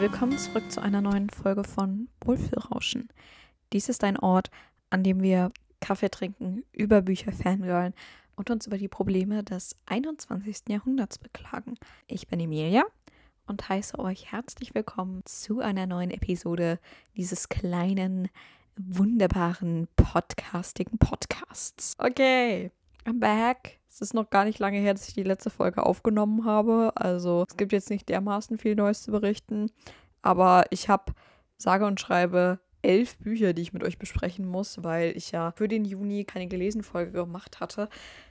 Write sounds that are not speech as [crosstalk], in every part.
Willkommen zurück zu einer neuen Folge von Wohlfühlrauschen. Dies ist ein Ort, an dem wir Kaffee trinken, über Bücher fangirlen und uns über die Probleme des 21. Jahrhunderts beklagen. Ich bin Emilia und heiße euch herzlich willkommen zu einer neuen Episode dieses kleinen, wunderbaren, podcastigen Podcasts. Okay, I'm back. Es ist noch gar nicht lange her, dass ich die letzte Folge aufgenommen habe. Also es gibt jetzt nicht dermaßen viel Neues zu berichten. Aber ich habe sage und schreibe elf Bücher, die ich mit euch besprechen muss, weil ich ja für den Juni keine gelesen Folge gemacht hatte.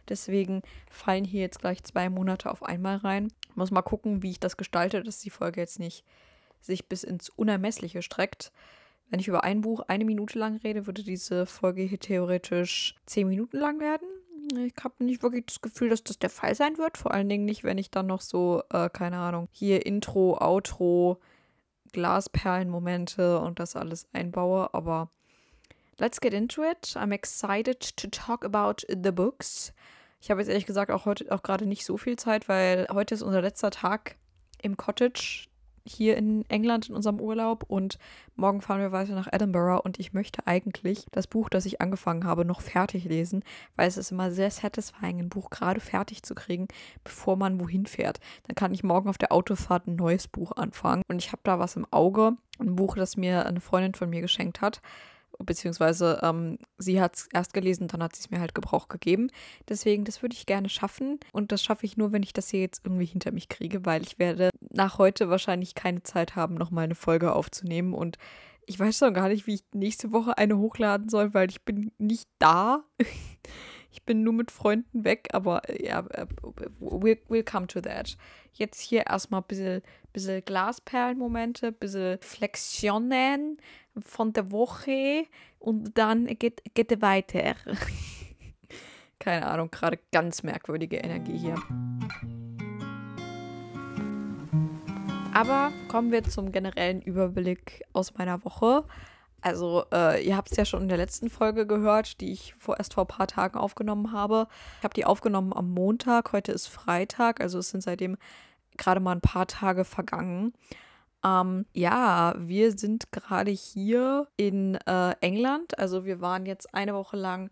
Deswegen fallen hier jetzt gleich zwei Monate auf einmal rein. Muss mal gucken, wie ich das gestalte, dass die Folge jetzt nicht sich bis ins Unermessliche streckt. Wenn ich über ein Buch eine Minute lang rede, würde diese Folge hier theoretisch zehn Minuten lang werden. Ich habe nicht wirklich das Gefühl, dass das der Fall sein wird. Vor allen Dingen nicht, wenn ich dann noch so, äh, keine Ahnung, hier Intro, Outro, Glasperlenmomente und das alles einbaue. Aber let's get into it. I'm excited to talk about the books. Ich habe jetzt ehrlich gesagt auch heute auch gerade nicht so viel Zeit, weil heute ist unser letzter Tag im Cottage hier in England in unserem Urlaub und morgen fahren wir weiter nach Edinburgh und ich möchte eigentlich das Buch, das ich angefangen habe, noch fertig lesen, weil es ist immer sehr satisfying, ein Buch gerade fertig zu kriegen, bevor man wohin fährt. Dann kann ich morgen auf der Autofahrt ein neues Buch anfangen und ich habe da was im Auge, ein Buch, das mir eine Freundin von mir geschenkt hat beziehungsweise ähm, sie hat es erst gelesen, dann hat sie es mir halt Gebrauch gegeben. Deswegen, das würde ich gerne schaffen. Und das schaffe ich nur, wenn ich das hier jetzt irgendwie hinter mich kriege, weil ich werde nach heute wahrscheinlich keine Zeit haben, nochmal eine Folge aufzunehmen. Und ich weiß schon gar nicht, wie ich nächste Woche eine hochladen soll, weil ich bin nicht da. [laughs] ich bin nur mit Freunden weg, aber ja, äh, we'll, we'll come to that. Jetzt hier erstmal ein bisschen, bisschen Glasperlenmomente, ein bisschen Flexionen, von der Woche und dann geht, geht er weiter. [laughs] Keine Ahnung, gerade ganz merkwürdige Energie hier. Aber kommen wir zum generellen Überblick aus meiner Woche. Also, äh, ihr habt es ja schon in der letzten Folge gehört, die ich vor, erst vor ein paar Tagen aufgenommen habe. Ich habe die aufgenommen am Montag, heute ist Freitag, also es sind seitdem gerade mal ein paar Tage vergangen. Ähm, ja, wir sind gerade hier in äh, England. Also wir waren jetzt eine Woche lang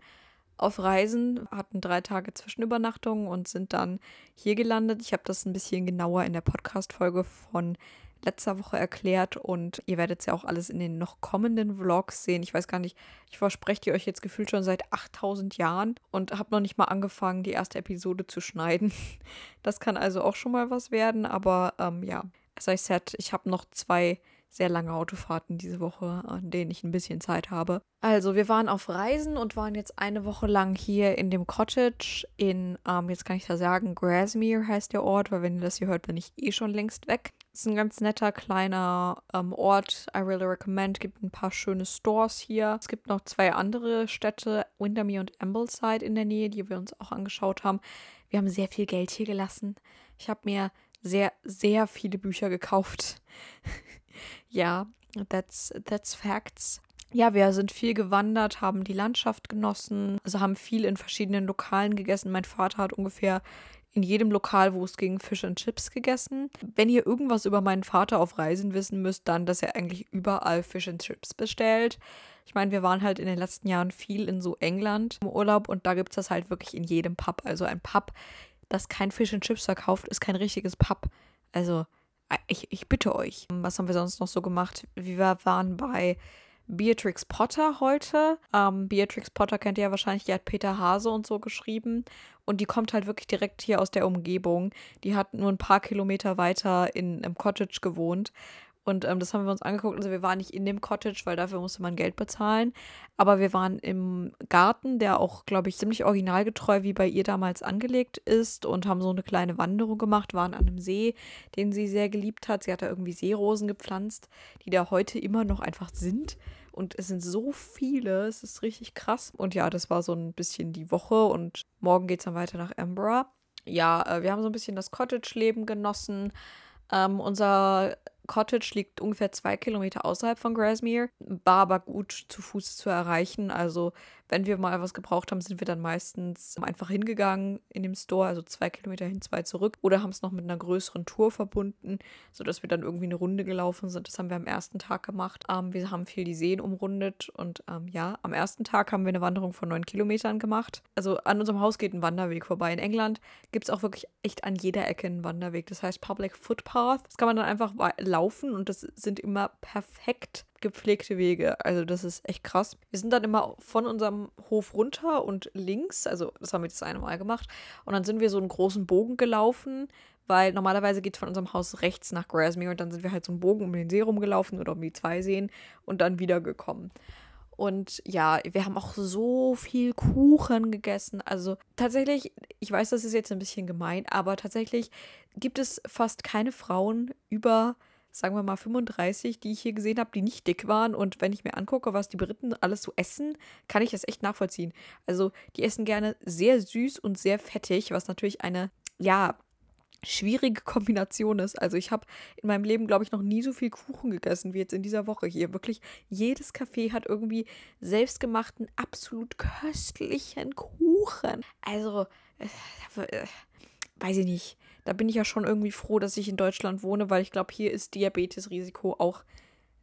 auf Reisen, hatten drei Tage Zwischenübernachtung und sind dann hier gelandet. Ich habe das ein bisschen genauer in der Podcast-Folge von letzter Woche erklärt und ihr werdet es ja auch alles in den noch kommenden Vlogs sehen. Ich weiß gar nicht, ich verspreche die euch jetzt gefühlt schon seit 8000 Jahren und habe noch nicht mal angefangen, die erste Episode zu schneiden. [laughs] Das kann also auch schon mal was werden, aber ähm, ja, as I said, ich habe noch zwei sehr lange Autofahrten diese Woche, an denen ich ein bisschen Zeit habe. Also, wir waren auf Reisen und waren jetzt eine Woche lang hier in dem Cottage in, ähm, jetzt kann ich da sagen, Grasmere heißt der Ort, weil wenn ihr das hier hört, bin ich eh schon längst weg. Es ist ein ganz netter kleiner ähm, Ort. I really recommend. Gibt ein paar schöne Stores hier. Es gibt noch zwei andere Städte, Windermere und Ambleside in der Nähe, die wir uns auch angeschaut haben. Wir haben sehr viel Geld hier gelassen. Ich habe mir sehr, sehr viele Bücher gekauft. [laughs] ja, that's, that's facts. Ja, wir sind viel gewandert, haben die Landschaft genossen, also haben viel in verschiedenen Lokalen gegessen. Mein Vater hat ungefähr in jedem Lokal, wo es ging, Fish and Chips gegessen. Wenn ihr irgendwas über meinen Vater auf Reisen wissen müsst, dann, dass er eigentlich überall Fish and Chips bestellt. Ich meine, wir waren halt in den letzten Jahren viel in so England im Urlaub und da gibt es das halt wirklich in jedem Pub. Also ein Pub das kein Fish and Chips verkauft, ist kein richtiges Pub. Also, äh, ich, ich bitte euch. Was haben wir sonst noch so gemacht? Wir waren bei Beatrix Potter heute. Ähm, Beatrix Potter kennt ihr ja wahrscheinlich, die hat Peter Hase und so geschrieben. Und die kommt halt wirklich direkt hier aus der Umgebung. Die hat nur ein paar Kilometer weiter in einem Cottage gewohnt. Und ähm, das haben wir uns angeguckt. Also wir waren nicht in dem Cottage, weil dafür musste man Geld bezahlen. Aber wir waren im Garten, der auch, glaube ich, ziemlich originalgetreu wie bei ihr damals angelegt ist und haben so eine kleine Wanderung gemacht, waren an einem See, den sie sehr geliebt hat. Sie hat da irgendwie Seerosen gepflanzt, die da heute immer noch einfach sind. Und es sind so viele, es ist richtig krass. Und ja, das war so ein bisschen die Woche und morgen geht es dann weiter nach Edinburgh. Ja, äh, wir haben so ein bisschen das Cottage-Leben genossen. Ähm, unser Cottage liegt ungefähr zwei Kilometer außerhalb von Grasmere, war aber gut zu Fuß zu erreichen. Also wenn wir mal was gebraucht haben, sind wir dann meistens einfach hingegangen in dem Store, also zwei Kilometer hin, zwei zurück, oder haben es noch mit einer größeren Tour verbunden, sodass wir dann irgendwie eine Runde gelaufen sind. Das haben wir am ersten Tag gemacht. Ähm, wir haben viel die Seen umrundet und ähm, ja, am ersten Tag haben wir eine Wanderung von neun Kilometern gemacht. Also an unserem Haus geht ein Wanderweg vorbei. In England gibt es auch wirklich echt an jeder Ecke einen Wanderweg. Das heißt Public Footpath. Das kann man dann einfach laufen und das sind immer perfekt gepflegte Wege. Also das ist echt krass. Wir sind dann immer von unserem Hof runter und links, also das haben wir das eine Mal gemacht, und dann sind wir so einen großen Bogen gelaufen, weil normalerweise geht es von unserem Haus rechts nach Grasmere und dann sind wir halt so einen Bogen um den See rumgelaufen oder um die zwei Seen und dann wiedergekommen. Und ja, wir haben auch so viel Kuchen gegessen. Also tatsächlich, ich weiß, das ist jetzt ein bisschen gemein, aber tatsächlich gibt es fast keine Frauen über sagen wir mal 35, die ich hier gesehen habe, die nicht dick waren. Und wenn ich mir angucke, was die Briten alles so essen, kann ich das echt nachvollziehen. Also die essen gerne sehr süß und sehr fettig, was natürlich eine, ja, schwierige Kombination ist. Also ich habe in meinem Leben, glaube ich, noch nie so viel Kuchen gegessen wie jetzt in dieser Woche hier. Wirklich, jedes Café hat irgendwie selbstgemachten, absolut köstlichen Kuchen. Also, äh, äh, weiß ich nicht da bin ich ja schon irgendwie froh, dass ich in Deutschland wohne, weil ich glaube, hier ist Diabetesrisiko auch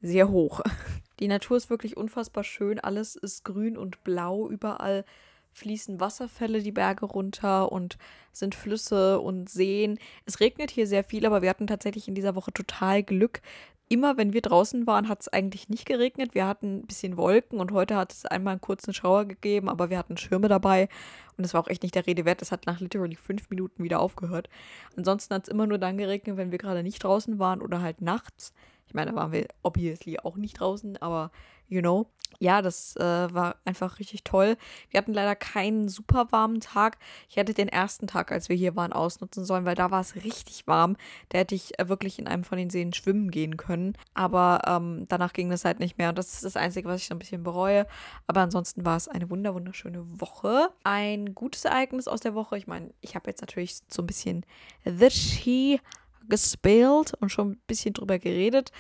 sehr hoch. [laughs] Die Natur ist wirklich unfassbar schön. Alles ist grün und blau. Überall fließen Wasserfälle die Berge runter und sind Flüsse und Seen. Es regnet hier sehr viel, aber wir hatten tatsächlich in dieser Woche total Glück immer, wenn wir draußen waren, hat es eigentlich nicht geregnet. Wir hatten ein bisschen Wolken und heute hat es einmal einen kurzen Schauer gegeben, aber wir hatten Schirme dabei und es war auch echt nicht der Rede wert. Es hat nach literally fünf Minuten wieder aufgehört. Ansonsten hat es immer nur dann geregnet, wenn wir gerade nicht draußen waren oder halt nachts. Ich meine, da waren wir obviously auch nicht draußen, aber you know. Ja, das äh, war einfach richtig toll. Wir hatten leider keinen super warmen Tag. Ich hätte den ersten Tag, als wir hier waren, ausnutzen sollen, weil da war es richtig warm. Da hätte ich äh, wirklich in einem von den Seen schwimmen gehen können. Aber ähm, danach ging das halt nicht mehr. Und das ist das Einzige, was ich so ein bisschen bereue. Aber ansonsten war es eine wunder wunderschöne Woche. Ein gutes Ereignis aus der Woche. Ich meine, ich habe jetzt natürlich so ein bisschen The She gespielt und schon ein bisschen drüber geredet.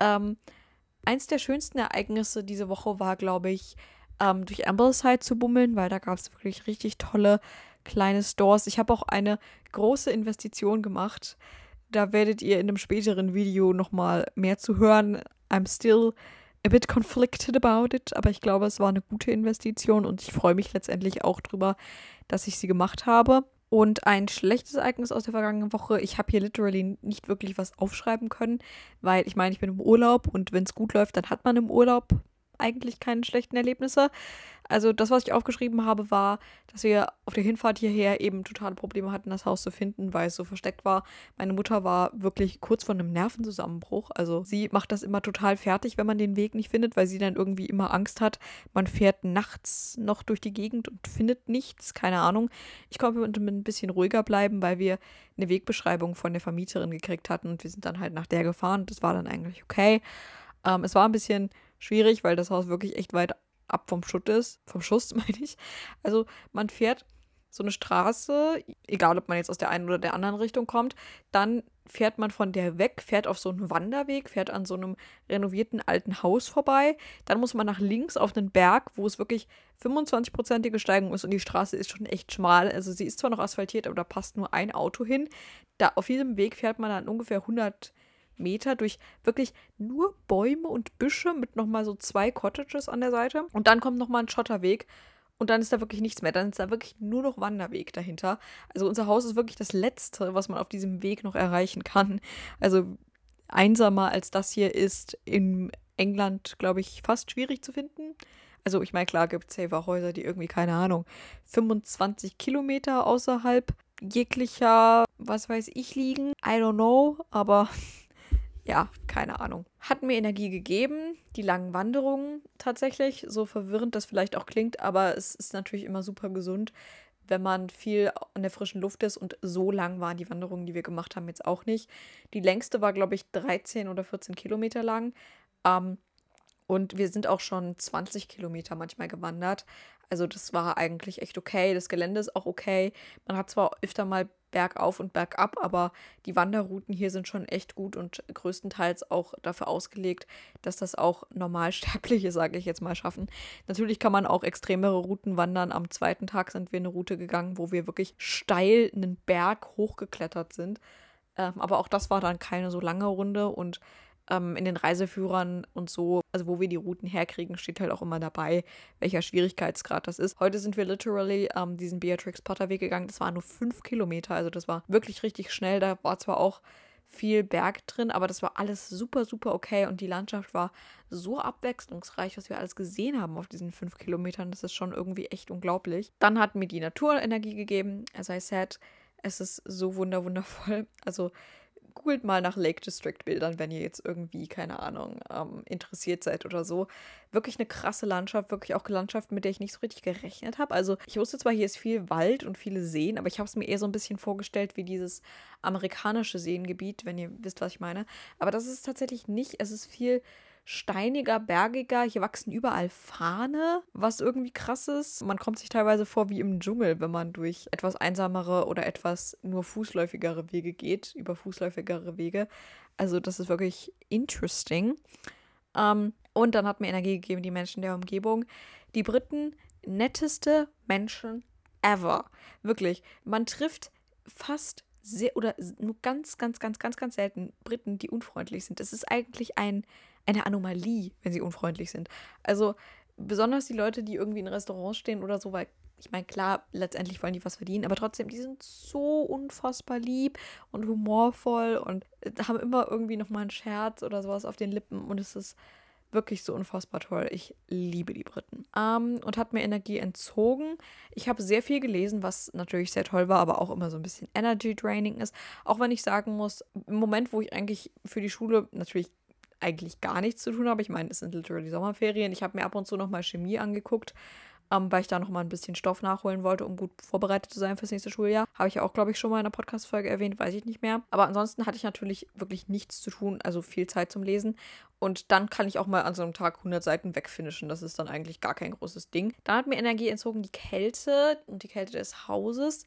Ähm, eins der schönsten Ereignisse diese Woche war, glaube ich, ähm, durch Ambleside zu bummeln, weil da gab es wirklich richtig tolle kleine Stores. Ich habe auch eine große Investition gemacht. Da werdet ihr in einem späteren Video nochmal mehr zu hören. I'm still a bit conflicted about it, aber ich glaube, es war eine gute Investition und ich freue mich letztendlich auch drüber, dass ich sie gemacht habe. Und ein schlechtes Ereignis aus der vergangenen Woche, ich habe hier literally nicht wirklich was aufschreiben können, weil ich meine, ich bin im Urlaub und wenn es gut läuft, dann hat man im Urlaub eigentlich keine schlechten Erlebnisse. Also das, was ich aufgeschrieben habe, war, dass wir auf der Hinfahrt hierher eben totale Probleme hatten, das Haus zu finden, weil es so versteckt war. Meine Mutter war wirklich kurz vor einem Nervenzusammenbruch. Also sie macht das immer total fertig, wenn man den Weg nicht findet, weil sie dann irgendwie immer Angst hat. Man fährt nachts noch durch die Gegend und findet nichts, keine Ahnung. Ich konnte mit ein bisschen ruhiger bleiben, weil wir eine Wegbeschreibung von der Vermieterin gekriegt hatten und wir sind dann halt nach der gefahren. Das war dann eigentlich okay. Ähm, es war ein bisschen schwierig, weil das Haus wirklich echt weit ab vom Schutt ist, vom Schuss [laughs] meine ich. Also man fährt so eine Straße, egal ob man jetzt aus der einen oder der anderen Richtung kommt, dann fährt man von der weg, fährt auf so einen Wanderweg, fährt an so einem renovierten alten Haus vorbei, dann muss man nach links auf einen Berg, wo es wirklich 25-prozentige Steigung ist und die Straße ist schon echt schmal, also sie ist zwar noch asphaltiert, aber da passt nur ein Auto hin. Da auf diesem Weg fährt man dann ungefähr 100 Meter durch wirklich nur Bäume und Büsche mit nochmal so zwei Cottages an der Seite. Und dann kommt nochmal ein Schotterweg. Und dann ist da wirklich nichts mehr. Dann ist da wirklich nur noch Wanderweg dahinter. Also unser Haus ist wirklich das Letzte, was man auf diesem Weg noch erreichen kann. Also einsamer als das hier ist in England, glaube ich, fast schwierig zu finden. Also ich meine, klar gibt es Häuser, die irgendwie, keine Ahnung, 25 Kilometer außerhalb jeglicher, was weiß ich, liegen. I don't know, aber ja, keine Ahnung. Hat mir Energie gegeben, die langen Wanderungen tatsächlich, so verwirrend das vielleicht auch klingt, aber es ist natürlich immer super gesund, wenn man viel an der frischen Luft ist und so lang waren die Wanderungen, die wir gemacht haben, jetzt auch nicht. Die längste war, glaube ich, 13 oder 14 Kilometer lang. Ähm, und wir sind auch schon 20 Kilometer manchmal gewandert. Also das war eigentlich echt okay. Das Gelände ist auch okay. Man hat zwar öfter mal bergauf und bergab, aber die Wanderrouten hier sind schon echt gut und größtenteils auch dafür ausgelegt, dass das auch Normalsterbliche, [laughs] sage ich jetzt mal, schaffen. Natürlich kann man auch extremere Routen wandern. Am zweiten Tag sind wir eine Route gegangen, wo wir wirklich steil einen Berg hochgeklettert sind. Ähm, aber auch das war dann keine so lange Runde und ähm, in den Reiseführern und so, also wo wir die Routen herkriegen, steht halt auch immer dabei, welcher Schwierigkeitsgrad das ist. Heute sind wir literally ähm, diesen Beatrix Potter Weg gegangen. Das waren nur fünf Kilometer, also das war wirklich richtig schnell. Da war zwar auch viel Berg drin, aber das war alles super, super okay und die Landschaft war so abwechslungsreich, was wir alles gesehen haben auf diesen fünf Kilometern. Das ist schon irgendwie echt unglaublich. Dann hat mir die Natur Energie gegeben. As I said, es ist so wunderwundervoll. Also googelt mal nach Lake District Bildern, wenn ihr jetzt irgendwie, keine Ahnung, ähm, interessiert seid oder so. Wirklich eine krasse Landschaft, wirklich auch Landschaft, mit der ich nicht so richtig gerechnet habe. Also ich wusste zwar, hier ist viel Wald und viele Seen, aber ich habe es mir eher so ein bisschen vorgestellt wie dieses amerikanische Seengebiet, wenn ihr wisst, was ich meine. Aber das ist tatsächlich nicht. Es ist viel steiniger, bergiger. Hier wachsen überall Fahne, was irgendwie krass ist. Man kommt sich teilweise vor wie im Dschungel, wenn man durch etwas einsamere oder etwas nur fußläufigere Wege geht, über fußläufigere Wege. Also das ist wirklich interesting. Ähm, und dann hat mir Energie gegeben die Menschen der Umgebung. Die Briten, netteste Menschen ever. Wirklich. Man trifft fast sehr oder nur ganz, ganz, ganz, ganz, ganz selten Briten, die unfreundlich sind. Es ist eigentlich ein eine Anomalie, wenn sie unfreundlich sind. Also besonders die Leute, die irgendwie in Restaurants stehen oder so, weil ich meine, klar, letztendlich wollen die was verdienen, aber trotzdem, die sind so unfassbar lieb und humorvoll und äh, haben immer irgendwie nochmal einen Scherz oder sowas auf den Lippen und es ist wirklich so unfassbar toll. Ich liebe die Briten. Ähm, und hat mir Energie entzogen. Ich habe sehr viel gelesen, was natürlich sehr toll war, aber auch immer so ein bisschen Energy Draining ist. Auch wenn ich sagen muss, im Moment, wo ich eigentlich für die Schule natürlich eigentlich gar nichts zu tun habe. Ich meine, es sind literally Sommerferien. Ich habe mir ab und zu nochmal Chemie angeguckt, ähm, weil ich da nochmal ein bisschen Stoff nachholen wollte, um gut vorbereitet zu sein fürs nächste Schuljahr. Habe ich auch, glaube ich, schon mal in einer Podcast-Folge erwähnt, weiß ich nicht mehr. Aber ansonsten hatte ich natürlich wirklich nichts zu tun, also viel Zeit zum Lesen. Und dann kann ich auch mal an so einem Tag 100 Seiten wegfinischen. Das ist dann eigentlich gar kein großes Ding. Da hat mir Energie entzogen die Kälte und die Kälte des Hauses.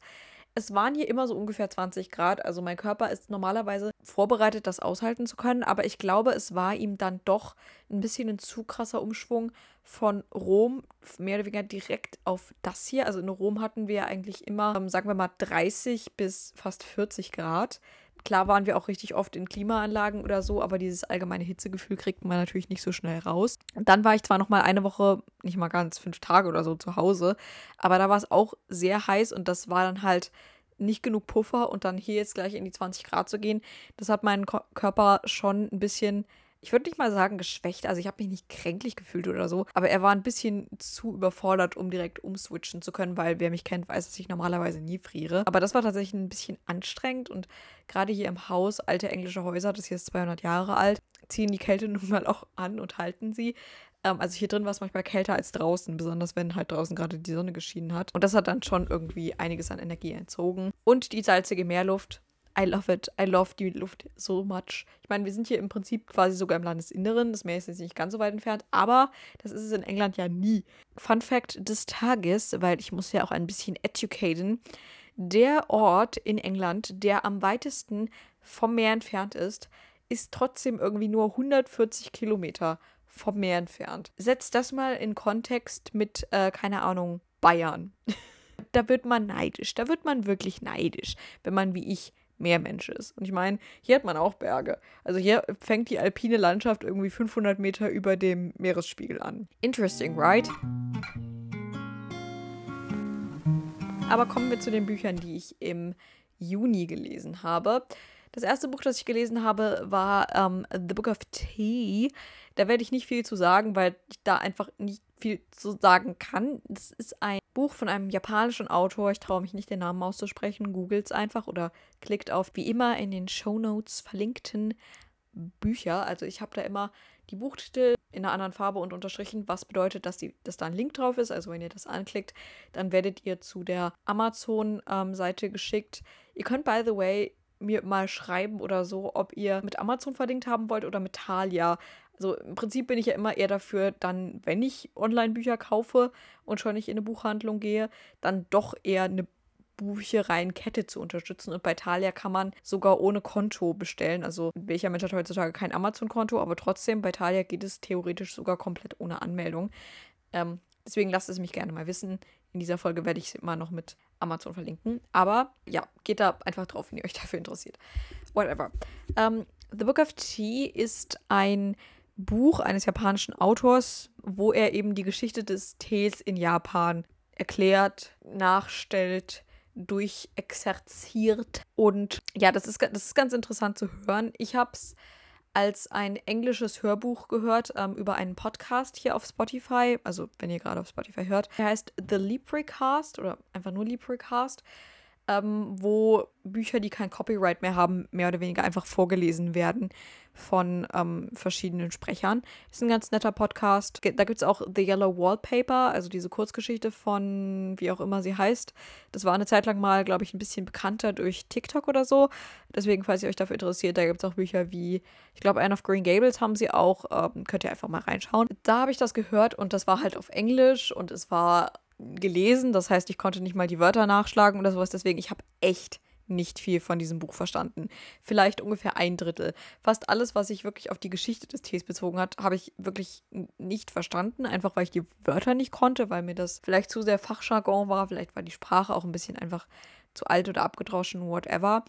Es waren hier immer so ungefähr 20 Grad. Also mein Körper ist normalerweise vorbereitet, das aushalten zu können. Aber ich glaube, es war ihm dann doch ein bisschen ein zu krasser Umschwung von Rom mehr oder weniger direkt auf das hier. Also in Rom hatten wir eigentlich immer, ähm, sagen wir mal, 30 bis fast 40 Grad. Klar waren wir auch richtig oft in Klimaanlagen oder so, aber dieses allgemeine Hitzegefühl kriegt man natürlich nicht so schnell raus. Und dann war ich zwar noch mal eine Woche, nicht mal ganz fünf Tage oder so zu Hause, aber da war es auch sehr heiß und das war dann halt nicht genug Puffer und dann hier jetzt gleich in die 20 Grad zu gehen. Das hat meinen Körper schon ein bisschen ich würde nicht mal sagen geschwächt, also ich habe mich nicht kränklich gefühlt oder so, aber er war ein bisschen zu überfordert, um direkt umswitchen zu können, weil wer mich kennt, weiß, dass ich normalerweise nie friere. Aber das war tatsächlich ein bisschen anstrengend und gerade hier im Haus, alte englische Häuser, das hier ist 200 Jahre alt, ziehen die Kälte [laughs] nun mal auch an und halten sie. Ähm, also hier drin war es manchmal kälter als draußen, besonders wenn halt draußen gerade die Sonne geschienen hat. Und das hat dann schon irgendwie einiges an Energie entzogen. Und die salzige Meerluft, I love it. I love die Luft so much. Ich meine, wir sind hier im Prinzip quasi sogar im Landesinneren. Das Meer ist jetzt nicht ganz so weit entfernt, aber das ist es in England ja nie. Fun Fact des Tages, weil ich muss ja auch ein bisschen educaten. Der Ort in England, der am weitesten vom Meer entfernt ist, ist trotzdem irgendwie nur 140 Kilometer vom Meer entfernt. Setzt das mal in Kontext mit, äh, keine Ahnung, Bayern. [laughs] da wird man neidisch. Da wird man wirklich neidisch, wenn man wie ich Meermensch ist. Und ich meine, hier hat man auch Berge. Also hier fängt die alpine Landschaft irgendwie 500 Meter über dem Meeresspiegel an. Interesting, right? Aber kommen wir zu den Büchern, die ich im Juni gelesen habe. Das erste Buch, das ich gelesen habe, war ähm, The Book of Tea. Da werde ich nicht viel zu sagen, weil ich da einfach nicht viel zu sagen kann. Das ist ein Buch von einem japanischen Autor. Ich traue mich nicht, den Namen auszusprechen. Googelt es einfach oder klickt auf wie immer in den Show Notes verlinkten Bücher. Also ich habe da immer die Buchtitel in einer anderen Farbe und unterstrichen, was bedeutet, dass, die, dass da ein Link drauf ist. Also wenn ihr das anklickt, dann werdet ihr zu der Amazon-Seite ähm, geschickt. Ihr könnt, by the way, mir mal schreiben oder so, ob ihr mit Amazon verdingt haben wollt oder mit Thalia. Also im Prinzip bin ich ja immer eher dafür, dann, wenn ich Online-Bücher kaufe und schon nicht in eine Buchhandlung gehe, dann doch eher eine Büchereienkette zu unterstützen. Und bei Thalia kann man sogar ohne Konto bestellen. Also welcher Mensch hat heutzutage kein Amazon-Konto, aber trotzdem, bei Thalia geht es theoretisch sogar komplett ohne Anmeldung. Ähm, deswegen lasst es mich gerne mal wissen. In dieser Folge werde ich es immer noch mit Amazon verlinken. Aber ja, geht da einfach drauf, wenn ihr euch dafür interessiert. Whatever. Ähm, The Book of Tea ist ein Buch eines japanischen Autors, wo er eben die Geschichte des Tees in Japan erklärt, nachstellt, durchexerziert. Und ja, das ist, das ist ganz interessant zu hören. Ich habe es als ein englisches Hörbuch gehört ähm, über einen Podcast hier auf Spotify. Also, wenn ihr gerade auf Spotify hört. Der heißt The Libricast oder einfach nur Libricast ähm, wo Bücher, die kein Copyright mehr haben, mehr oder weniger einfach vorgelesen werden von ähm, verschiedenen Sprechern. Ist ein ganz netter Podcast. Da gibt es auch The Yellow Wallpaper, also diese Kurzgeschichte von, wie auch immer sie heißt. Das war eine Zeit lang mal, glaube ich, ein bisschen bekannter durch TikTok oder so. Deswegen, falls ihr euch dafür interessiert, da gibt es auch Bücher wie, ich glaube, Anne of Green Gables haben sie auch. Ähm, könnt ihr einfach mal reinschauen. Da habe ich das gehört und das war halt auf Englisch und es war gelesen. Das heißt, ich konnte nicht mal die Wörter nachschlagen oder sowas. Deswegen, ich habe echt nicht viel von diesem Buch verstanden. Vielleicht ungefähr ein Drittel. Fast alles, was sich wirklich auf die Geschichte des Tees bezogen hat, habe ich wirklich nicht verstanden. Einfach weil ich die Wörter nicht konnte, weil mir das vielleicht zu sehr Fachjargon war. Vielleicht war die Sprache auch ein bisschen einfach zu alt oder abgedroschen, whatever.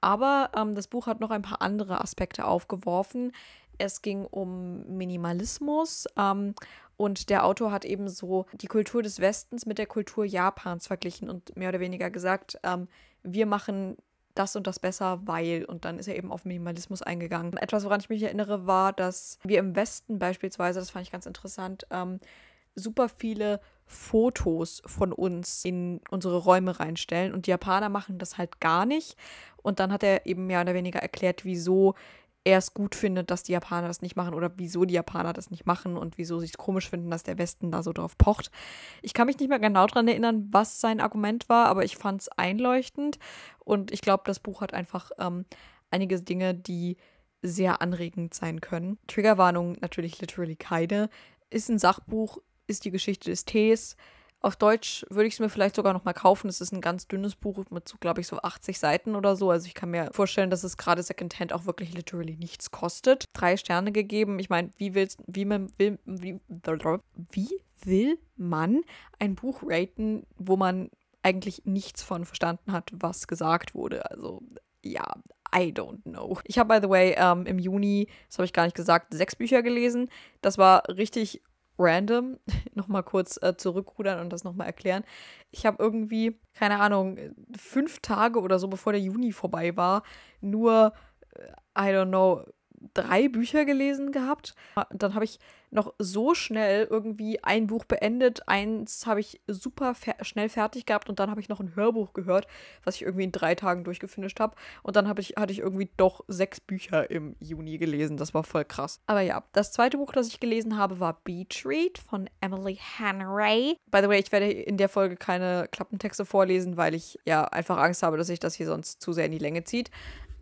Aber ähm, das Buch hat noch ein paar andere Aspekte aufgeworfen. Es ging um Minimalismus ähm, und der Autor hat eben so die Kultur des Westens mit der Kultur Japans verglichen und mehr oder weniger gesagt, ähm, wir machen das und das besser, weil. Und dann ist er eben auf Minimalismus eingegangen. Etwas, woran ich mich erinnere, war, dass wir im Westen beispielsweise, das fand ich ganz interessant, ähm, super viele Fotos von uns in unsere Räume reinstellen. Und die Japaner machen das halt gar nicht. Und dann hat er eben mehr oder weniger erklärt, wieso er es gut findet, dass die Japaner das nicht machen oder wieso die Japaner das nicht machen und wieso sie es komisch finden, dass der Westen da so drauf pocht. Ich kann mich nicht mehr genau daran erinnern, was sein Argument war, aber ich fand es einleuchtend und ich glaube, das Buch hat einfach ähm, einige Dinge, die sehr anregend sein können. Triggerwarnung natürlich literally keine. Ist ein Sachbuch, ist die Geschichte des Tees, auf Deutsch würde ich es mir vielleicht sogar noch mal kaufen. Es ist ein ganz dünnes Buch mit so, glaube ich, so 80 Seiten oder so. Also ich kann mir vorstellen, dass es gerade Secondhand auch wirklich literally nichts kostet. Drei Sterne gegeben. Ich meine, wie willst, wie man will, wie, wie will man ein Buch raten, wo man eigentlich nichts von verstanden hat, was gesagt wurde? Also ja, I don't know. Ich habe, by the way, ähm, im Juni, das habe ich gar nicht gesagt, sechs Bücher gelesen. Das war richtig random [laughs] nochmal kurz äh, zurückrudern und das nochmal erklären. Ich habe irgendwie, keine Ahnung, fünf Tage oder so, bevor der Juni vorbei war, nur, äh, I don't know, drei Bücher gelesen gehabt. Dann habe ich noch so schnell irgendwie ein Buch beendet. Eins habe ich super fer schnell fertig gehabt und dann habe ich noch ein Hörbuch gehört, was ich irgendwie in drei Tagen durchgefinisht habe. Und dann ich, hatte ich irgendwie doch sechs Bücher im Juni gelesen. Das war voll krass. Aber ja, das zweite Buch, das ich gelesen habe, war Beach Read von Emily Henry. By the way, ich werde in der Folge keine Klappentexte vorlesen, weil ich ja einfach Angst habe, dass sich das hier sonst zu sehr in die Länge zieht.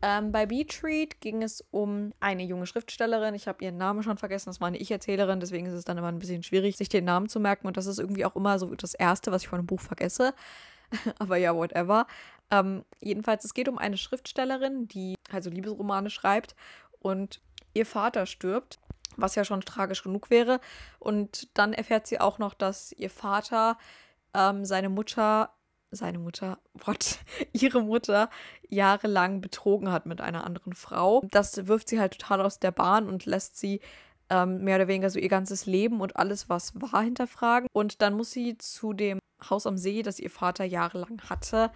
Ähm, bei Beatread ging es um eine junge Schriftstellerin. Ich habe ihren Namen schon vergessen, das war eine Ich-Erzählerin, deswegen ist es dann immer ein bisschen schwierig, sich den Namen zu merken. Und das ist irgendwie auch immer so das Erste, was ich von einem Buch vergesse. [laughs] Aber ja, whatever. Ähm, jedenfalls, es geht um eine Schriftstellerin, die also Liebesromane schreibt und ihr Vater stirbt was ja schon tragisch genug wäre. Und dann erfährt sie auch noch, dass ihr Vater ähm, seine Mutter seine Mutter, [laughs] what, ihre Mutter jahrelang betrogen hat mit einer anderen Frau. Das wirft sie halt total aus der Bahn und lässt sie ähm, mehr oder weniger so ihr ganzes Leben und alles, was war, hinterfragen. Und dann muss sie zu dem Haus am See, das ihr Vater jahrelang hatte,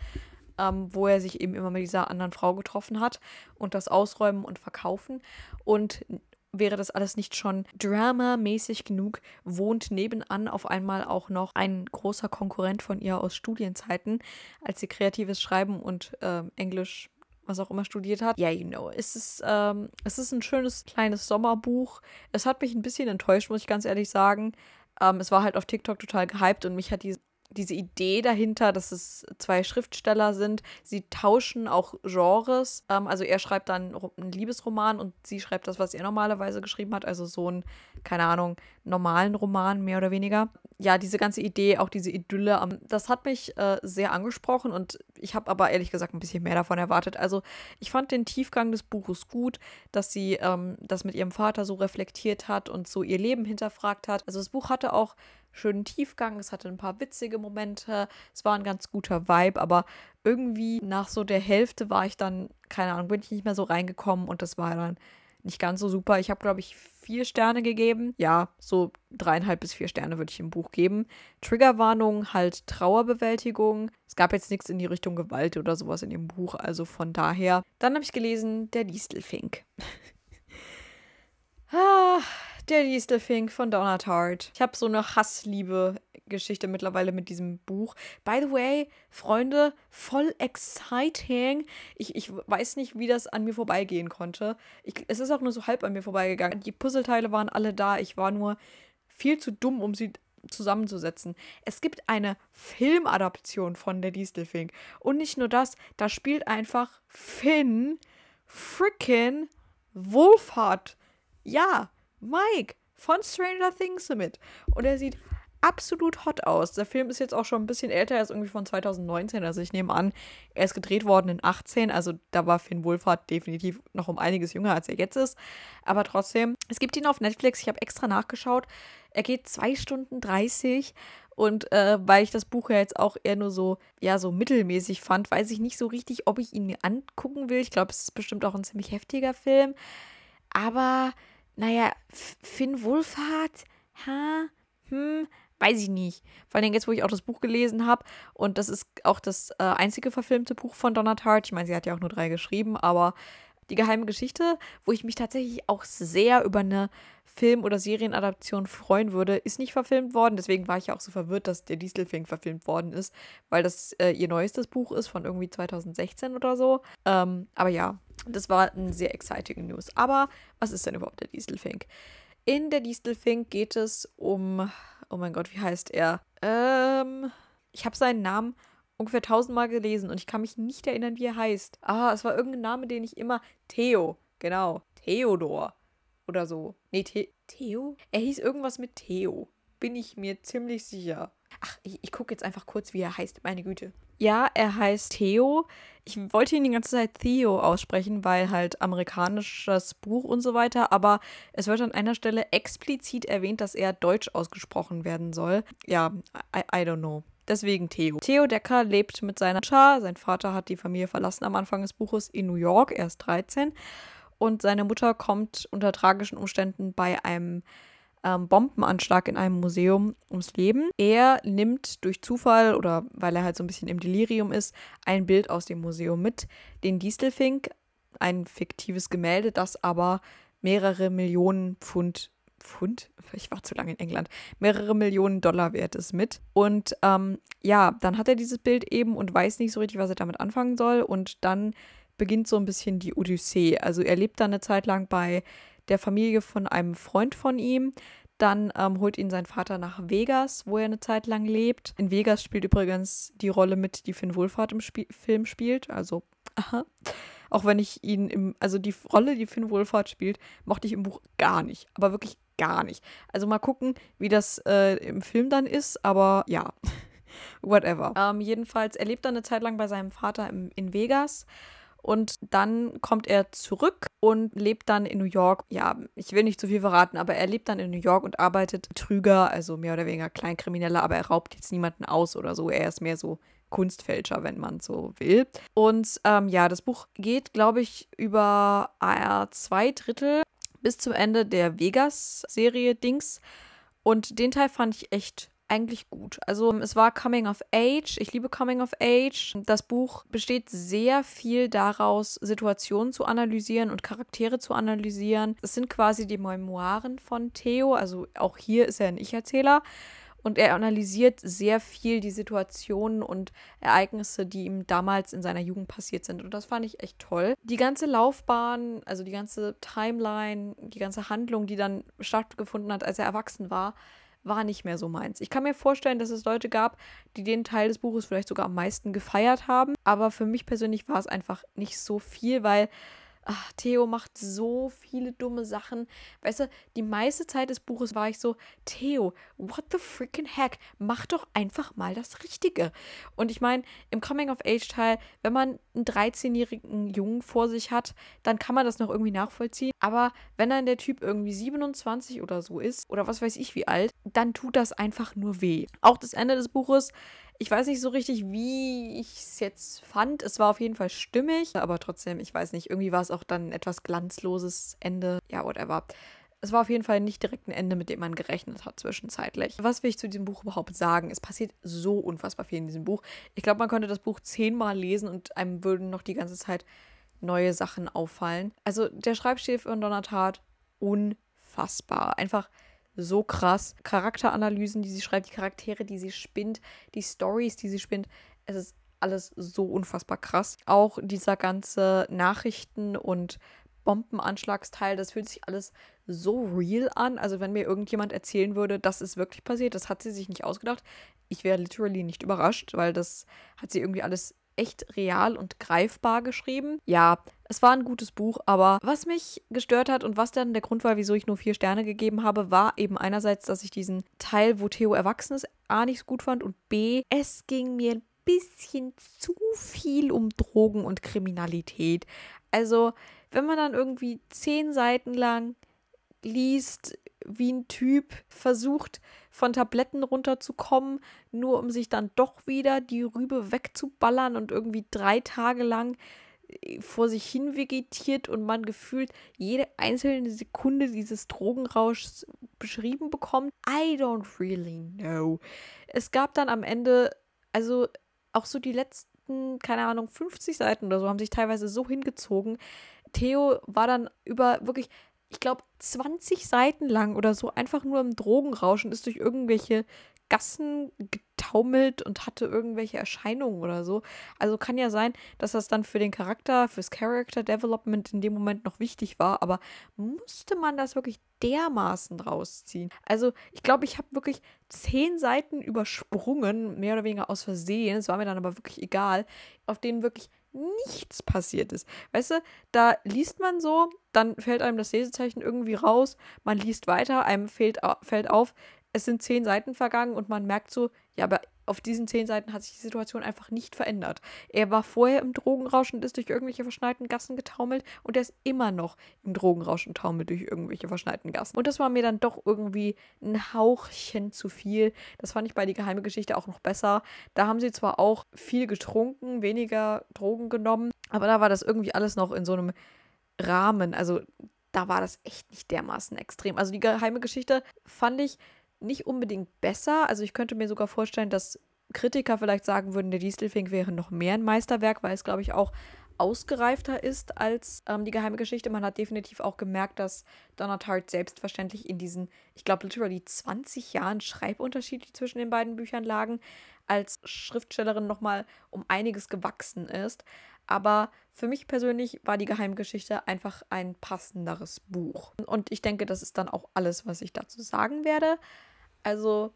ähm, wo er sich eben immer mit dieser anderen Frau getroffen hat und das ausräumen und verkaufen. Und wäre das alles nicht schon dramamäßig genug, wohnt nebenan auf einmal auch noch ein großer Konkurrent von ihr aus Studienzeiten, als sie kreatives Schreiben und äh, Englisch was auch immer studiert hat. Yeah, you know. Es ist, ähm, es ist ein schönes kleines Sommerbuch. Es hat mich ein bisschen enttäuscht, muss ich ganz ehrlich sagen. Ähm, es war halt auf TikTok total gehypt und mich hat die diese Idee dahinter, dass es zwei Schriftsteller sind. Sie tauschen auch Genres. Ähm, also er schreibt dann einen Liebesroman und sie schreibt das, was er normalerweise geschrieben hat. Also so einen, keine Ahnung, normalen Roman, mehr oder weniger. Ja, diese ganze Idee, auch diese Idylle, ähm, das hat mich äh, sehr angesprochen und ich habe aber ehrlich gesagt ein bisschen mehr davon erwartet. Also ich fand den Tiefgang des Buches gut, dass sie ähm, das mit ihrem Vater so reflektiert hat und so ihr Leben hinterfragt hat. Also das Buch hatte auch schönen Tiefgang, es hatte ein paar witzige Momente, es war ein ganz guter Vibe, aber irgendwie nach so der Hälfte war ich dann, keine Ahnung, bin ich nicht mehr so reingekommen und das war dann nicht ganz so super. Ich habe, glaube ich, vier Sterne gegeben. Ja, so dreieinhalb bis vier Sterne würde ich im Buch geben. Triggerwarnung, halt Trauerbewältigung. Es gab jetzt nichts in die Richtung Gewalt oder sowas in dem Buch, also von daher. Dann habe ich gelesen, der Distelfink. [laughs] ah, der Distelfink von Donna Tartt. Ich habe so eine Hassliebe-Geschichte mittlerweile mit diesem Buch. By the way, Freunde, voll exciting. Ich, ich weiß nicht, wie das an mir vorbeigehen konnte. Ich, es ist auch nur so halb an mir vorbeigegangen. Die Puzzleteile waren alle da. Ich war nur viel zu dumm, um sie zusammenzusetzen. Es gibt eine Filmadaption von der Distelfink. Und nicht nur das, da spielt einfach Finn frickin' Wolfhard. Ja, Mike von Stranger Things mit. Und er sieht absolut hot aus. Der Film ist jetzt auch schon ein bisschen älter, er ist irgendwie von 2019, also ich nehme an, er ist gedreht worden in 18, also da war Finn Wohlfahrt definitiv noch um einiges jünger, als er jetzt ist. Aber trotzdem, es gibt ihn auf Netflix, ich habe extra nachgeschaut. Er geht 2 Stunden 30 und äh, weil ich das Buch ja jetzt auch eher nur so, ja, so mittelmäßig fand, weiß ich nicht so richtig, ob ich ihn mir angucken will. Ich glaube, es ist bestimmt auch ein ziemlich heftiger Film. Aber naja, Finn Wohlfahrt, ha, hm, weiß ich nicht. Vor allem jetzt, wo ich auch das Buch gelesen habe. Und das ist auch das äh, einzige verfilmte Buch von Donna Tartt. Ich meine, sie hat ja auch nur drei geschrieben, aber die geheime Geschichte, wo ich mich tatsächlich auch sehr über eine Film- oder Serienadaption freuen würde, ist nicht verfilmt worden. Deswegen war ich ja auch so verwirrt, dass der Distelfink verfilmt worden ist, weil das äh, ihr neuestes Buch ist von irgendwie 2016 oder so. Ähm, aber ja, das war ein sehr exciting News. Aber was ist denn überhaupt der Distelfink? In der Distelfink geht es um, oh mein Gott, wie heißt er? Ähm, ich habe seinen Namen ungefähr tausendmal gelesen und ich kann mich nicht erinnern, wie er heißt. Ah, es war irgendein Name, den ich immer. Theo, genau. Theodor. Oder so. Nee, The Theo? Er hieß irgendwas mit Theo. Bin ich mir ziemlich sicher. Ach, ich, ich gucke jetzt einfach kurz, wie er heißt. Meine Güte. Ja, er heißt Theo. Ich wollte ihn die ganze Zeit Theo aussprechen, weil halt amerikanisches Buch und so weiter, aber es wird an einer Stelle explizit erwähnt, dass er deutsch ausgesprochen werden soll. Ja, I, I don't know. Deswegen Theo. Theo Decker lebt mit seiner Mutter. Sein Vater hat die Familie verlassen am Anfang des Buches in New York. Er ist 13. Und seine Mutter kommt unter tragischen Umständen bei einem ähm, Bombenanschlag in einem Museum ums Leben. Er nimmt durch Zufall oder weil er halt so ein bisschen im Delirium ist, ein Bild aus dem Museum mit, den Distelfink, ein fiktives Gemälde, das aber mehrere Millionen Pfund Pfund, ich war zu lange in England, mehrere Millionen Dollar wert ist mit. Und ähm, ja, dann hat er dieses Bild eben und weiß nicht so richtig, was er damit anfangen soll. Und dann beginnt so ein bisschen die Odyssee. Also er lebt dann eine Zeit lang bei der Familie von einem Freund von ihm. Dann ähm, holt ihn sein Vater nach Vegas, wo er eine Zeit lang lebt. In Vegas spielt übrigens die Rolle mit, die Finn Wohlfahrt im Spie Film spielt. Also, [laughs] aha. Auch wenn ich ihn im, also die Rolle, die Finn Wohlfahrt spielt, mochte ich im Buch gar nicht. Aber wirklich gar nicht. Also mal gucken, wie das äh, im Film dann ist. Aber ja, [laughs] whatever. Ähm, jedenfalls, er lebt dann eine Zeit lang bei seinem Vater im, in Vegas und dann kommt er zurück und lebt dann in New York. Ja, ich will nicht zu viel verraten, aber er lebt dann in New York und arbeitet Trüger, also mehr oder weniger Kleinkrimineller, aber er raubt jetzt niemanden aus oder so. Er ist mehr so Kunstfälscher, wenn man so will. Und ähm, ja, das Buch geht, glaube ich, über zwei Drittel bis zum Ende der Vegas-Serie Dings. Und den Teil fand ich echt eigentlich gut. Also es war Coming of Age. Ich liebe Coming of Age. Das Buch besteht sehr viel daraus, Situationen zu analysieren und Charaktere zu analysieren. Es sind quasi die Memoiren von Theo. Also auch hier ist er ein Ich-Erzähler. Und er analysiert sehr viel die Situationen und Ereignisse, die ihm damals in seiner Jugend passiert sind. Und das fand ich echt toll. Die ganze Laufbahn, also die ganze Timeline, die ganze Handlung, die dann stattgefunden hat, als er erwachsen war, war nicht mehr so meins. Ich kann mir vorstellen, dass es Leute gab, die den Teil des Buches vielleicht sogar am meisten gefeiert haben, aber für mich persönlich war es einfach nicht so viel, weil ach, Theo macht so viele dumme Sachen. Weißt du, die meiste Zeit des Buches war ich so, Theo, what the freaking heck? Mach doch einfach mal das Richtige. Und ich meine, im Coming-of-Age-Teil, wenn man einen 13-jährigen Jungen vor sich hat, dann kann man das noch irgendwie nachvollziehen. Aber wenn dann der Typ irgendwie 27 oder so ist, oder was weiß ich wie alt, dann tut das einfach nur weh. Auch das Ende des Buches ich weiß nicht so richtig, wie ich es jetzt fand. Es war auf jeden Fall stimmig, aber trotzdem, ich weiß nicht, irgendwie war es auch dann ein etwas glanzloses Ende. Ja, whatever. Es war auf jeden Fall nicht direkt ein Ende, mit dem man gerechnet hat zwischenzeitlich. Was will ich zu diesem Buch überhaupt sagen? Es passiert so unfassbar viel in diesem Buch. Ich glaube, man könnte das Buch zehnmal lesen und einem würden noch die ganze Zeit neue Sachen auffallen. Also der Schreibstil von Donnertat, unfassbar. Einfach so krass. Charakteranalysen, die sie schreibt, die Charaktere, die sie spinnt, die Stories, die sie spinnt. Es ist alles so unfassbar krass. Auch dieser ganze Nachrichten- und Bombenanschlagsteil, das fühlt sich alles so real an. Also wenn mir irgendjemand erzählen würde, das ist wirklich passiert, das hat sie sich nicht ausgedacht, ich wäre literally nicht überrascht, weil das hat sie irgendwie alles echt real und greifbar geschrieben. Ja, es war ein gutes Buch, aber was mich gestört hat und was dann der Grund war, wieso ich nur vier Sterne gegeben habe, war eben einerseits, dass ich diesen Teil, wo Theo erwachsen ist, A nicht so gut fand und B, es ging mir ein bisschen zu viel um Drogen und Kriminalität. Also, wenn man dann irgendwie zehn Seiten lang liest, wie ein Typ versucht, von Tabletten runterzukommen, nur um sich dann doch wieder die Rübe wegzuballern und irgendwie drei Tage lang äh, vor sich hin vegetiert und man gefühlt jede einzelne Sekunde dieses Drogenrauschs beschrieben bekommt. I don't really know. Es gab dann am Ende, also auch so die letzten, keine Ahnung, 50 Seiten oder so haben sich teilweise so hingezogen. Theo war dann über wirklich ich glaube, 20 Seiten lang oder so einfach nur im Drogenrauschen, ist durch irgendwelche Gassen getaumelt und hatte irgendwelche Erscheinungen oder so. Also kann ja sein, dass das dann für den Charakter, fürs Character Development in dem Moment noch wichtig war, aber musste man das wirklich dermaßen rausziehen? Also ich glaube, ich habe wirklich zehn Seiten übersprungen, mehr oder weniger aus Versehen, es war mir dann aber wirklich egal, auf denen wirklich nichts passiert ist. Weißt du, da liest man so, dann fällt einem das Lesezeichen irgendwie raus, man liest weiter, einem fällt, auf, es sind zehn Seiten vergangen und man merkt so, ja, aber auf diesen zehn Seiten hat sich die Situation einfach nicht verändert. Er war vorher im Drogenrausch und ist durch irgendwelche verschneiten Gassen getaumelt und er ist immer noch im Drogenrausch und taumelt durch irgendwelche verschneiten Gassen. Und das war mir dann doch irgendwie ein Hauchchen zu viel. Das fand ich bei Die geheime Geschichte auch noch besser. Da haben sie zwar auch viel getrunken, weniger Drogen genommen, aber da war das irgendwie alles noch in so einem Rahmen. Also da war das echt nicht dermaßen extrem. Also die geheime Geschichte fand ich nicht unbedingt besser. Also ich könnte mir sogar vorstellen, dass Kritiker vielleicht sagen würden, der Distelfink wäre noch mehr ein Meisterwerk, weil es, glaube ich, auch ausgereifter ist als ähm, die geheime Geschichte. Man hat definitiv auch gemerkt, dass Donna Tartt selbstverständlich in diesen, ich glaube, literally 20 Jahren Schreibunterschied, die zwischen den beiden Büchern lagen, als Schriftstellerin nochmal um einiges gewachsen ist. Aber für mich persönlich war die Geheimgeschichte einfach ein passenderes Buch. Und ich denke, das ist dann auch alles, was ich dazu sagen werde. Also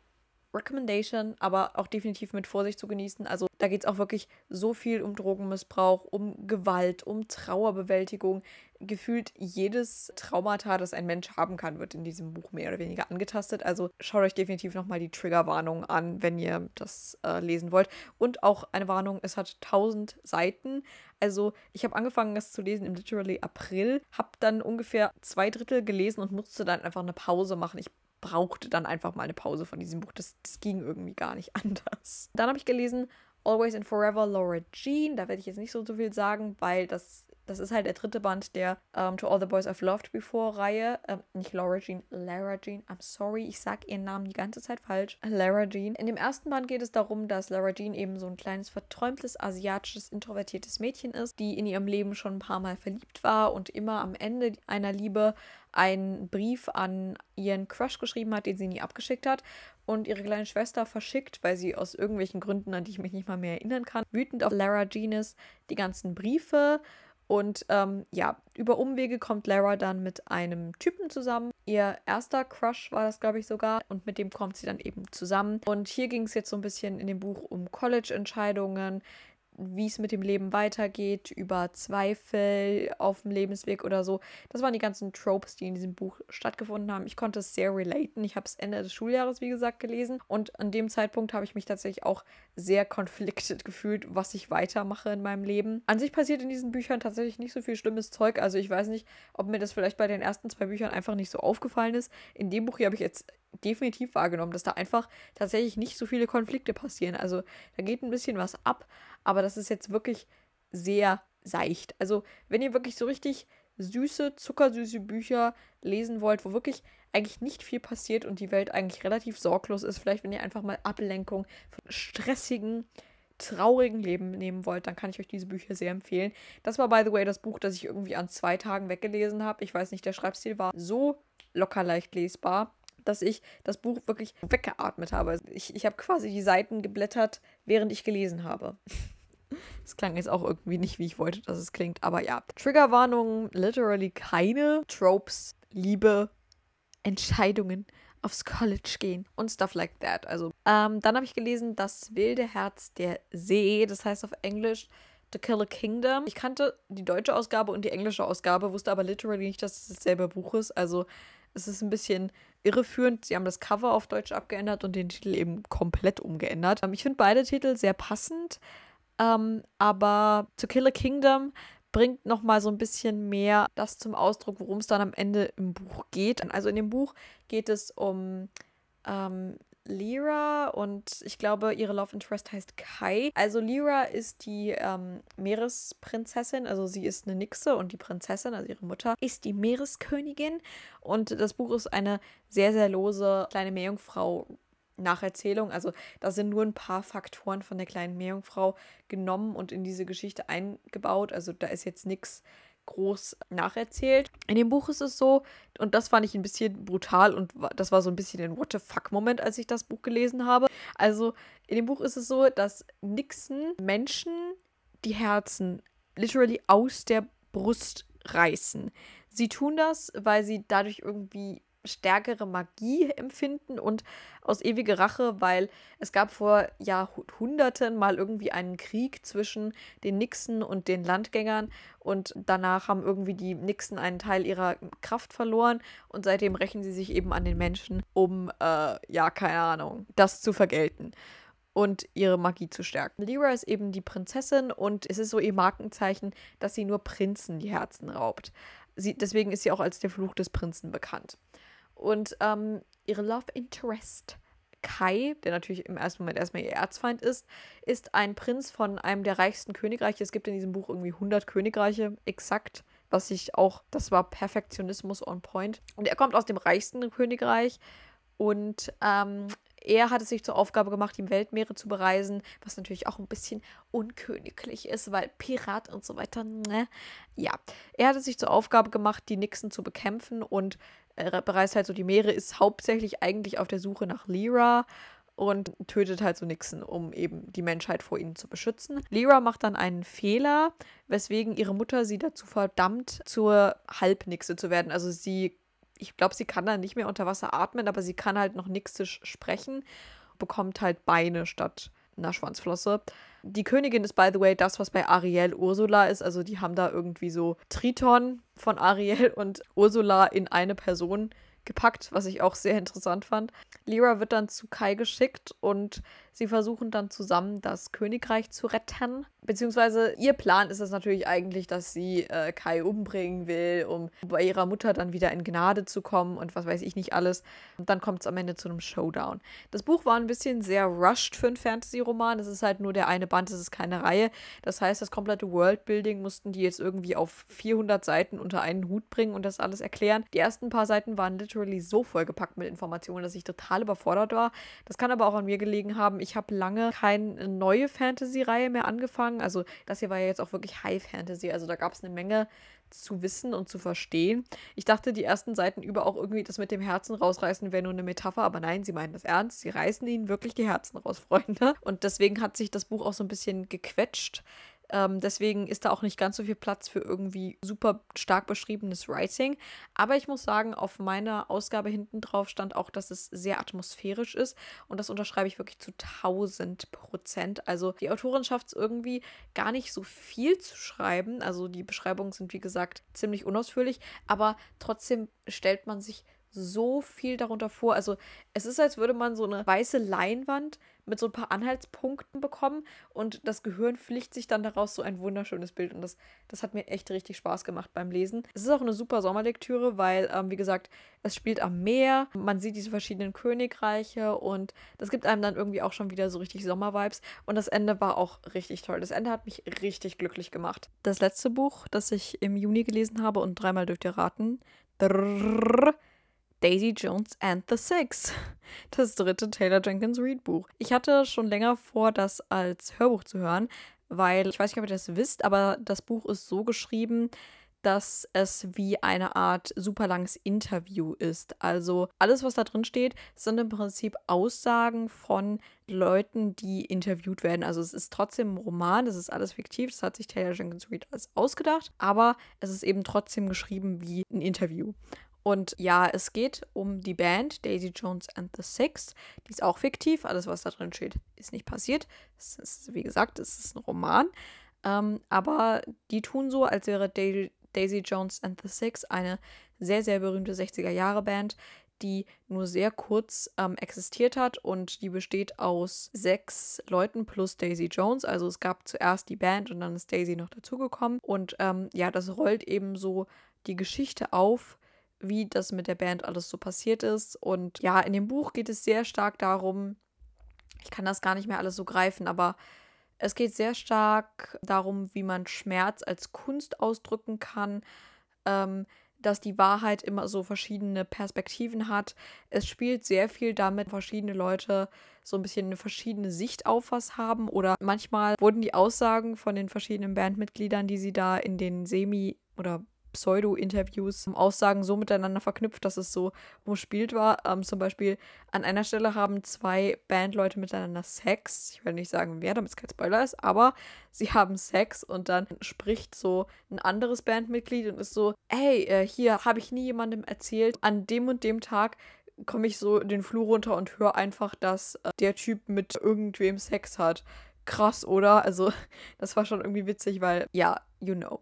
Recommendation, aber auch definitiv mit Vorsicht zu genießen. Also da geht es auch wirklich so viel um Drogenmissbrauch, um Gewalt, um Trauerbewältigung. Gefühlt jedes Traumata, das ein Mensch haben kann, wird in diesem Buch mehr oder weniger angetastet. Also schaut euch definitiv nochmal die Triggerwarnung an, wenn ihr das äh, lesen wollt. Und auch eine Warnung, es hat 1000 Seiten. Also ich habe angefangen, das zu lesen im Literally April, habe dann ungefähr zwei Drittel gelesen und musste dann einfach eine Pause machen. Ich brauchte dann einfach mal eine Pause von diesem Buch. Das, das ging irgendwie gar nicht [laughs] anders. Dann habe ich gelesen Always and Forever Laura Jean. Da werde ich jetzt nicht so, so viel sagen, weil das, das ist halt der dritte Band der um, ähm, To All the Boys I've Loved Before Reihe. Ähm, nicht Laura Jean, Lara Jean. I'm sorry, ich sage ihren Namen die ganze Zeit falsch. Lara Jean. In dem ersten Band geht es darum, dass Lara Jean eben so ein kleines, verträumtes, asiatisches, introvertiertes Mädchen ist, die in ihrem Leben schon ein paar Mal verliebt war und immer am Ende einer Liebe einen Brief an ihren Crush geschrieben hat, den sie nie abgeschickt hat und ihre kleine Schwester verschickt, weil sie aus irgendwelchen Gründen, an die ich mich nicht mal mehr erinnern kann, wütend auf Lara Jean ist, die ganzen Briefe Und ähm, ja, über Umwege kommt Lara dann mit einem Typen zusammen. Ihr erster Crush war das, glaube ich, sogar. Und mit dem kommt sie dann eben zusammen. Und hier ging es jetzt so ein bisschen in dem Buch um College-Entscheidungen, wie es mit dem Leben weitergeht, über Zweifel auf dem Lebensweg oder so. Das waren die ganzen Tropes, die in diesem Buch stattgefunden haben. Ich konnte es sehr relaten. Ich habe es Ende des Schuljahres, wie gesagt, gelesen. Und an dem Zeitpunkt habe ich mich tatsächlich auch sehr konfliktet gefühlt, was ich weitermache in meinem Leben. An sich passiert in diesen Büchern tatsächlich nicht so viel schlimmes Zeug. Also ich weiß nicht, ob mir das vielleicht bei den ersten zwei Büchern einfach nicht so aufgefallen ist. In dem Buch hier habe ich jetzt definitiv wahrgenommen, dass da einfach tatsächlich nicht so viele Konflikte passieren. Also da geht ein bisschen was ab, aber das ist jetzt wirklich sehr seicht. Also wenn ihr wirklich so richtig süße, zuckersüße Bücher lesen wollt, wo wirklich eigentlich nicht viel passiert und die Welt eigentlich relativ sorglos ist, vielleicht wenn ihr einfach mal Ablenkung von stressigen, traurigen Leben nehmen wollt, dann kann ich euch diese Bücher sehr empfehlen. Das war, by the way, das Buch, das ich irgendwie an zwei Tagen weggelesen habe. Ich weiß nicht, der Schreibstil war so locker leicht lesbar dass ich das Buch wirklich weggeatmet habe. Ich, ich habe quasi die Seiten geblättert, während ich gelesen habe. [laughs] Das klang jetzt auch irgendwie nicht, wie ich wollte, dass es klingt. Aber ja, Triggerwarnungen, literally keine Tropes, Liebe, Entscheidungen aufs College gehen und stuff like that. Also, ähm, dann habe ich gelesen Das wilde Herz der See. Das heißt auf Englisch The Killer Kingdom. Ich kannte die deutsche Ausgabe und die englische Ausgabe, wusste aber literally nicht, dass es dasselbe Buch ist. Also, es ist ein bisschen irreführend. Sie haben das Cover auf Deutsch abgeändert und den Titel eben komplett umgeändert. Ähm, ich finde beide Titel sehr passend, ähm, aber To Kill a Kingdom bringt noch mal so ein bisschen mehr das zum Ausdruck, worum es dann am Ende im Buch geht. Also in dem Buch geht es um ähm, Lyra und ich glaube, ihre Love Interest heißt Kai. Also Lyra ist die ähm, Meeresprinzessin, also sie ist eine Nixe und die Prinzessin, also ihre Mutter, ist die Meereskönigin. Und das Buch ist eine sehr, sehr lose kleine Meerjungfrau. Nacherzählung. Also da sind nur ein paar Faktoren von der kleinen Meerjungfrau genommen und in diese Geschichte eingebaut. Also da ist jetzt nichts groß nacherzählt. In dem Buch ist es so, und das fand ich ein bisschen brutal und das war so ein bisschen ein What the fuck-Moment, als ich das Buch gelesen habe. Also in dem Buch ist es so, dass Nixon Menschen die Herzen literally aus der Brust reißen. Sie tun das, weil sie dadurch irgendwie stärkere Magie empfinden und aus ewige Rache, weil es gab vor Jahrhunderten mal irgendwie einen Krieg zwischen den Nixen und den Landgängern und danach haben irgendwie die Nixen einen Teil ihrer Kraft verloren und seitdem rächen sie sich eben an den Menschen, um, äh, ja, keine Ahnung, das zu vergelten und ihre Magie zu stärken. Lyra ist eben die Prinzessin und es ist so ihr Markenzeichen, dass sie nur Prinzen die Herzen raubt. Sie, deswegen ist sie auch als der Fluch des Prinzen bekannt. Und ähm, ihre Love Interest Kai, der natürlich im ersten Moment erstmal ihr Erzfeind ist, ist ein Prinz von einem der reichsten Königreiche. Es gibt in diesem Buch irgendwie 100 Königreiche, exakt, was ich auch, das war Perfektionismus on point. Und er kommt aus dem reichsten Königreich und ähm, er hat es sich zur Aufgabe gemacht, die Weltmeere zu bereisen, was natürlich auch ein bisschen unköniglich ist, weil Pirat und so weiter. Ne? Ja, er hat es sich zur Aufgabe gemacht, die Nixen zu bekämpfen und er bereist halt so die Meere, ist hauptsächlich eigentlich auf der Suche nach Lyra und tötet halt so Nixon, um eben die Menschheit vor ihnen zu beschützen. Lyra macht dann einen Fehler, weswegen ihre Mutter sie dazu verdammt, zur Halbnixe zu werden. Also sie, ich glaube, sie kann dann nicht mehr unter Wasser atmen, aber sie kann halt noch nixisch sprechen, bekommt halt Beine statt einer Schwanzflosse. Die Königin ist, by the way, das, was bei Ariel Ursula ist. Also die haben da irgendwie so Triton von Ariel [laughs] und Ursula in eine Person gepackt, was ich auch sehr interessant fand. Lyra wird dann zu Kai geschickt und sie versuchen dann zusammen das Königreich zu retten. Beziehungsweise ihr Plan ist es natürlich eigentlich, dass sie äh, Kai umbringen will, um bei ihrer Mutter dann wieder in Gnade zu kommen und was weiß ich nicht alles. Und dann kommt es am Ende zu einem Showdown. Das Buch war ein bisschen sehr rushed für einen Fantasy-Roman. Es ist halt nur der eine Band, es ist keine Reihe. Das heißt, das komplette Worldbuilding mussten die jetzt irgendwie auf 400 Seiten unter einen Hut bringen und das alles erklären. Die ersten paar Seiten waren literally so vollgepackt mit Informationen, dass ich total überfordert war. Das kann aber auch an mir gelegen haben. Ich habe lange keine neue Fantasy-Reihe mehr angefangen. Also das hier war ja jetzt auch wirklich High Fantasy. Also da gab es eine Menge zu wissen und zu verstehen. Ich dachte die ersten Seiten über auch irgendwie das mit dem Herzen rausreißen wäre nur eine Metapher, aber nein, sie meinen das ernst. Sie reißen ihnen wirklich die Herzen raus, [laughs] Freunde. Und deswegen hat sich das Buch auch so ein bisschen gequetscht Ähm, deswegen ist da auch nicht ganz so viel Platz für irgendwie super stark beschriebenes Writing. Aber ich muss sagen, auf meiner Ausgabe hinten drauf stand auch, dass es sehr atmosphärisch ist. Und das unterschreibe ich wirklich zu 1000 Prozent. Also die Autorin schafft es irgendwie gar nicht so viel zu schreiben. Also die Beschreibungen sind, wie gesagt, ziemlich unausführlich. Aber trotzdem stellt man sich so viel darunter vor. Also es ist, als würde man so eine weiße Leinwand mit so ein paar Anhaltspunkten bekommen und das Gehirn pflicht sich dann daraus so ein wunderschönes Bild und das, das hat mir echt richtig Spaß gemacht beim Lesen. Es ist auch eine super Sommerlektüre, weil, ähm, wie gesagt, es spielt am Meer, man sieht diese verschiedenen Königreiche und das gibt einem dann irgendwie auch schon wieder so richtig Sommervibes und das Ende war auch richtig toll. Das Ende hat mich richtig glücklich gemacht. Das letzte Buch, das ich im Juni gelesen habe und dreimal dürft ihr raten, drrr, Daisy Jones and the Six, das dritte Taylor Jenkins Reid Buch. Ich hatte schon länger vor, das als Hörbuch zu hören, weil ich weiß nicht, ob ihr das wisst, aber das Buch ist so geschrieben, dass es wie eine Art super langes Interview ist. Also alles, was da drin steht, sind im Prinzip Aussagen von Leuten, die interviewt werden. Also es ist trotzdem ein Roman, das ist alles fiktiv, das hat sich Taylor Jenkins Reid alles ausgedacht, aber es ist eben trotzdem geschrieben wie ein Interview. Und ja, es geht um die Band Daisy Jones and the Six. Die ist auch fiktiv. Alles, was da drin steht, ist nicht passiert. Es ist, wie gesagt, es ist ein Roman. Ähm, aber die tun so, als wäre Daisy Jones and the Six eine sehr, sehr berühmte 60er-Jahre-Band, die nur sehr kurz ähm, existiert hat und die besteht aus sechs Leuten plus Daisy Jones. Also es gab zuerst die Band und dann ist Daisy noch dazugekommen. Und ähm, ja, das rollt eben so die Geschichte auf wie das mit der Band alles so passiert ist. Und ja, in dem Buch geht es sehr stark darum, ich kann das gar nicht mehr alles so greifen, aber es geht sehr stark darum, wie man Schmerz als Kunst ausdrücken kann, ähm, dass die Wahrheit immer so verschiedene Perspektiven hat. Es spielt sehr viel damit, verschiedene Leute so ein bisschen eine verschiedene Sicht auf was haben. Oder manchmal wurden die Aussagen von den verschiedenen Bandmitgliedern, die sie da in den Semi- oder Pseudo-Interviews Aussagen so miteinander verknüpft, dass es so umspielt war. Ähm, zum Beispiel an einer Stelle haben zwei Bandleute miteinander Sex. Ich will nicht sagen, wer, damit es kein Spoiler ist, aber sie haben Sex und dann spricht so ein anderes Bandmitglied und ist so, hey, äh, hier habe ich nie jemandem erzählt, an dem und dem Tag komme ich so den Flur runter und höre einfach, dass äh, der Typ mit irgendwem Sex hat. Krass, oder? Also, [laughs] das war schon irgendwie witzig, weil, ja, you know.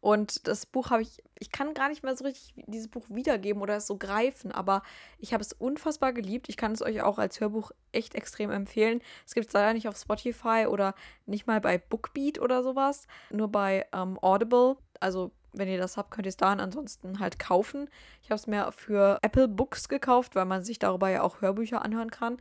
Und das Buch habe ich, ich kann gar nicht mehr so richtig dieses Buch wiedergeben oder es so greifen, aber ich habe es unfassbar geliebt. Ich kann es euch auch als Hörbuch echt extrem empfehlen. Es gibt es leider nicht auf Spotify oder nicht mal bei Bookbeat oder sowas, nur bei ähm, Audible. Also wenn ihr das habt, könnt ihr es da ansonsten halt kaufen. Ich habe es mir für Apple Books gekauft, weil man sich darüber ja auch Hörbücher anhören kann.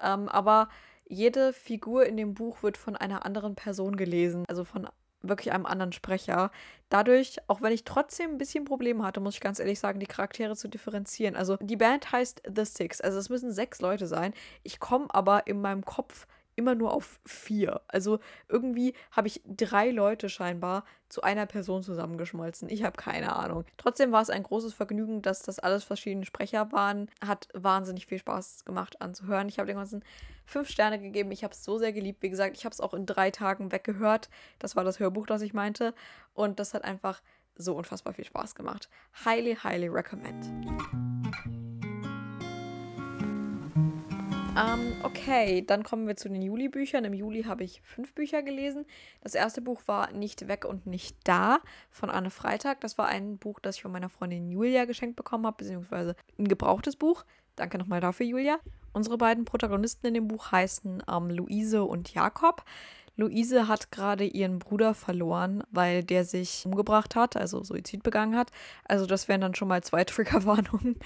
Ähm, aber jede Figur in dem Buch wird von einer anderen Person gelesen, also von wirklich einem anderen Sprecher. Dadurch, auch wenn ich trotzdem ein bisschen Probleme hatte, muss ich ganz ehrlich sagen, die Charaktere zu differenzieren. Also die Band heißt The Six, also es müssen sechs Leute sein. Ich komme aber in meinem Kopf immer nur auf vier. Also irgendwie habe ich drei Leute scheinbar zu einer Person zusammengeschmolzen. Ich habe keine Ahnung. Trotzdem war es ein großes Vergnügen, dass das alles verschiedene Sprecher waren. Hat wahnsinnig viel Spaß gemacht anzuhören. Ich habe den ganzen fünf Sterne gegeben. Ich habe es so sehr geliebt. Wie gesagt, ich habe es auch in drei Tagen weggehört. Das war das Hörbuch, das ich meinte. Und das hat einfach so unfassbar viel Spaß gemacht. Highly, highly recommend. Ähm, okay, dann kommen wir zu den Juli-Büchern. Im Juli habe ich fünf Bücher gelesen. Das erste Buch war Nicht weg und nicht da von Anne Freitag. Das war ein Buch, das ich von meiner Freundin Julia geschenkt bekommen habe, beziehungsweise ein gebrauchtes Buch. Danke nochmal dafür, Julia. Unsere beiden Protagonisten in dem Buch heißen ähm, Luise und Jakob. Luise hat gerade ihren Bruder verloren, weil der sich umgebracht hat, also Suizid begangen hat. Also das wären dann schon mal zwei [laughs] Triggerwarnungen.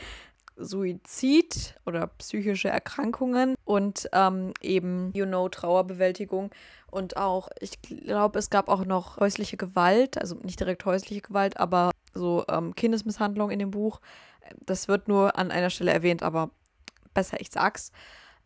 Suizid oder psychische Erkrankungen und ähm, eben, you know, Trauerbewältigung. Und auch, ich glaube, es gab auch noch häusliche Gewalt, also nicht direkt häusliche Gewalt, aber so ähm, Kindesmisshandlung in dem Buch. Das wird nur an einer Stelle erwähnt, aber besser, ich sag's.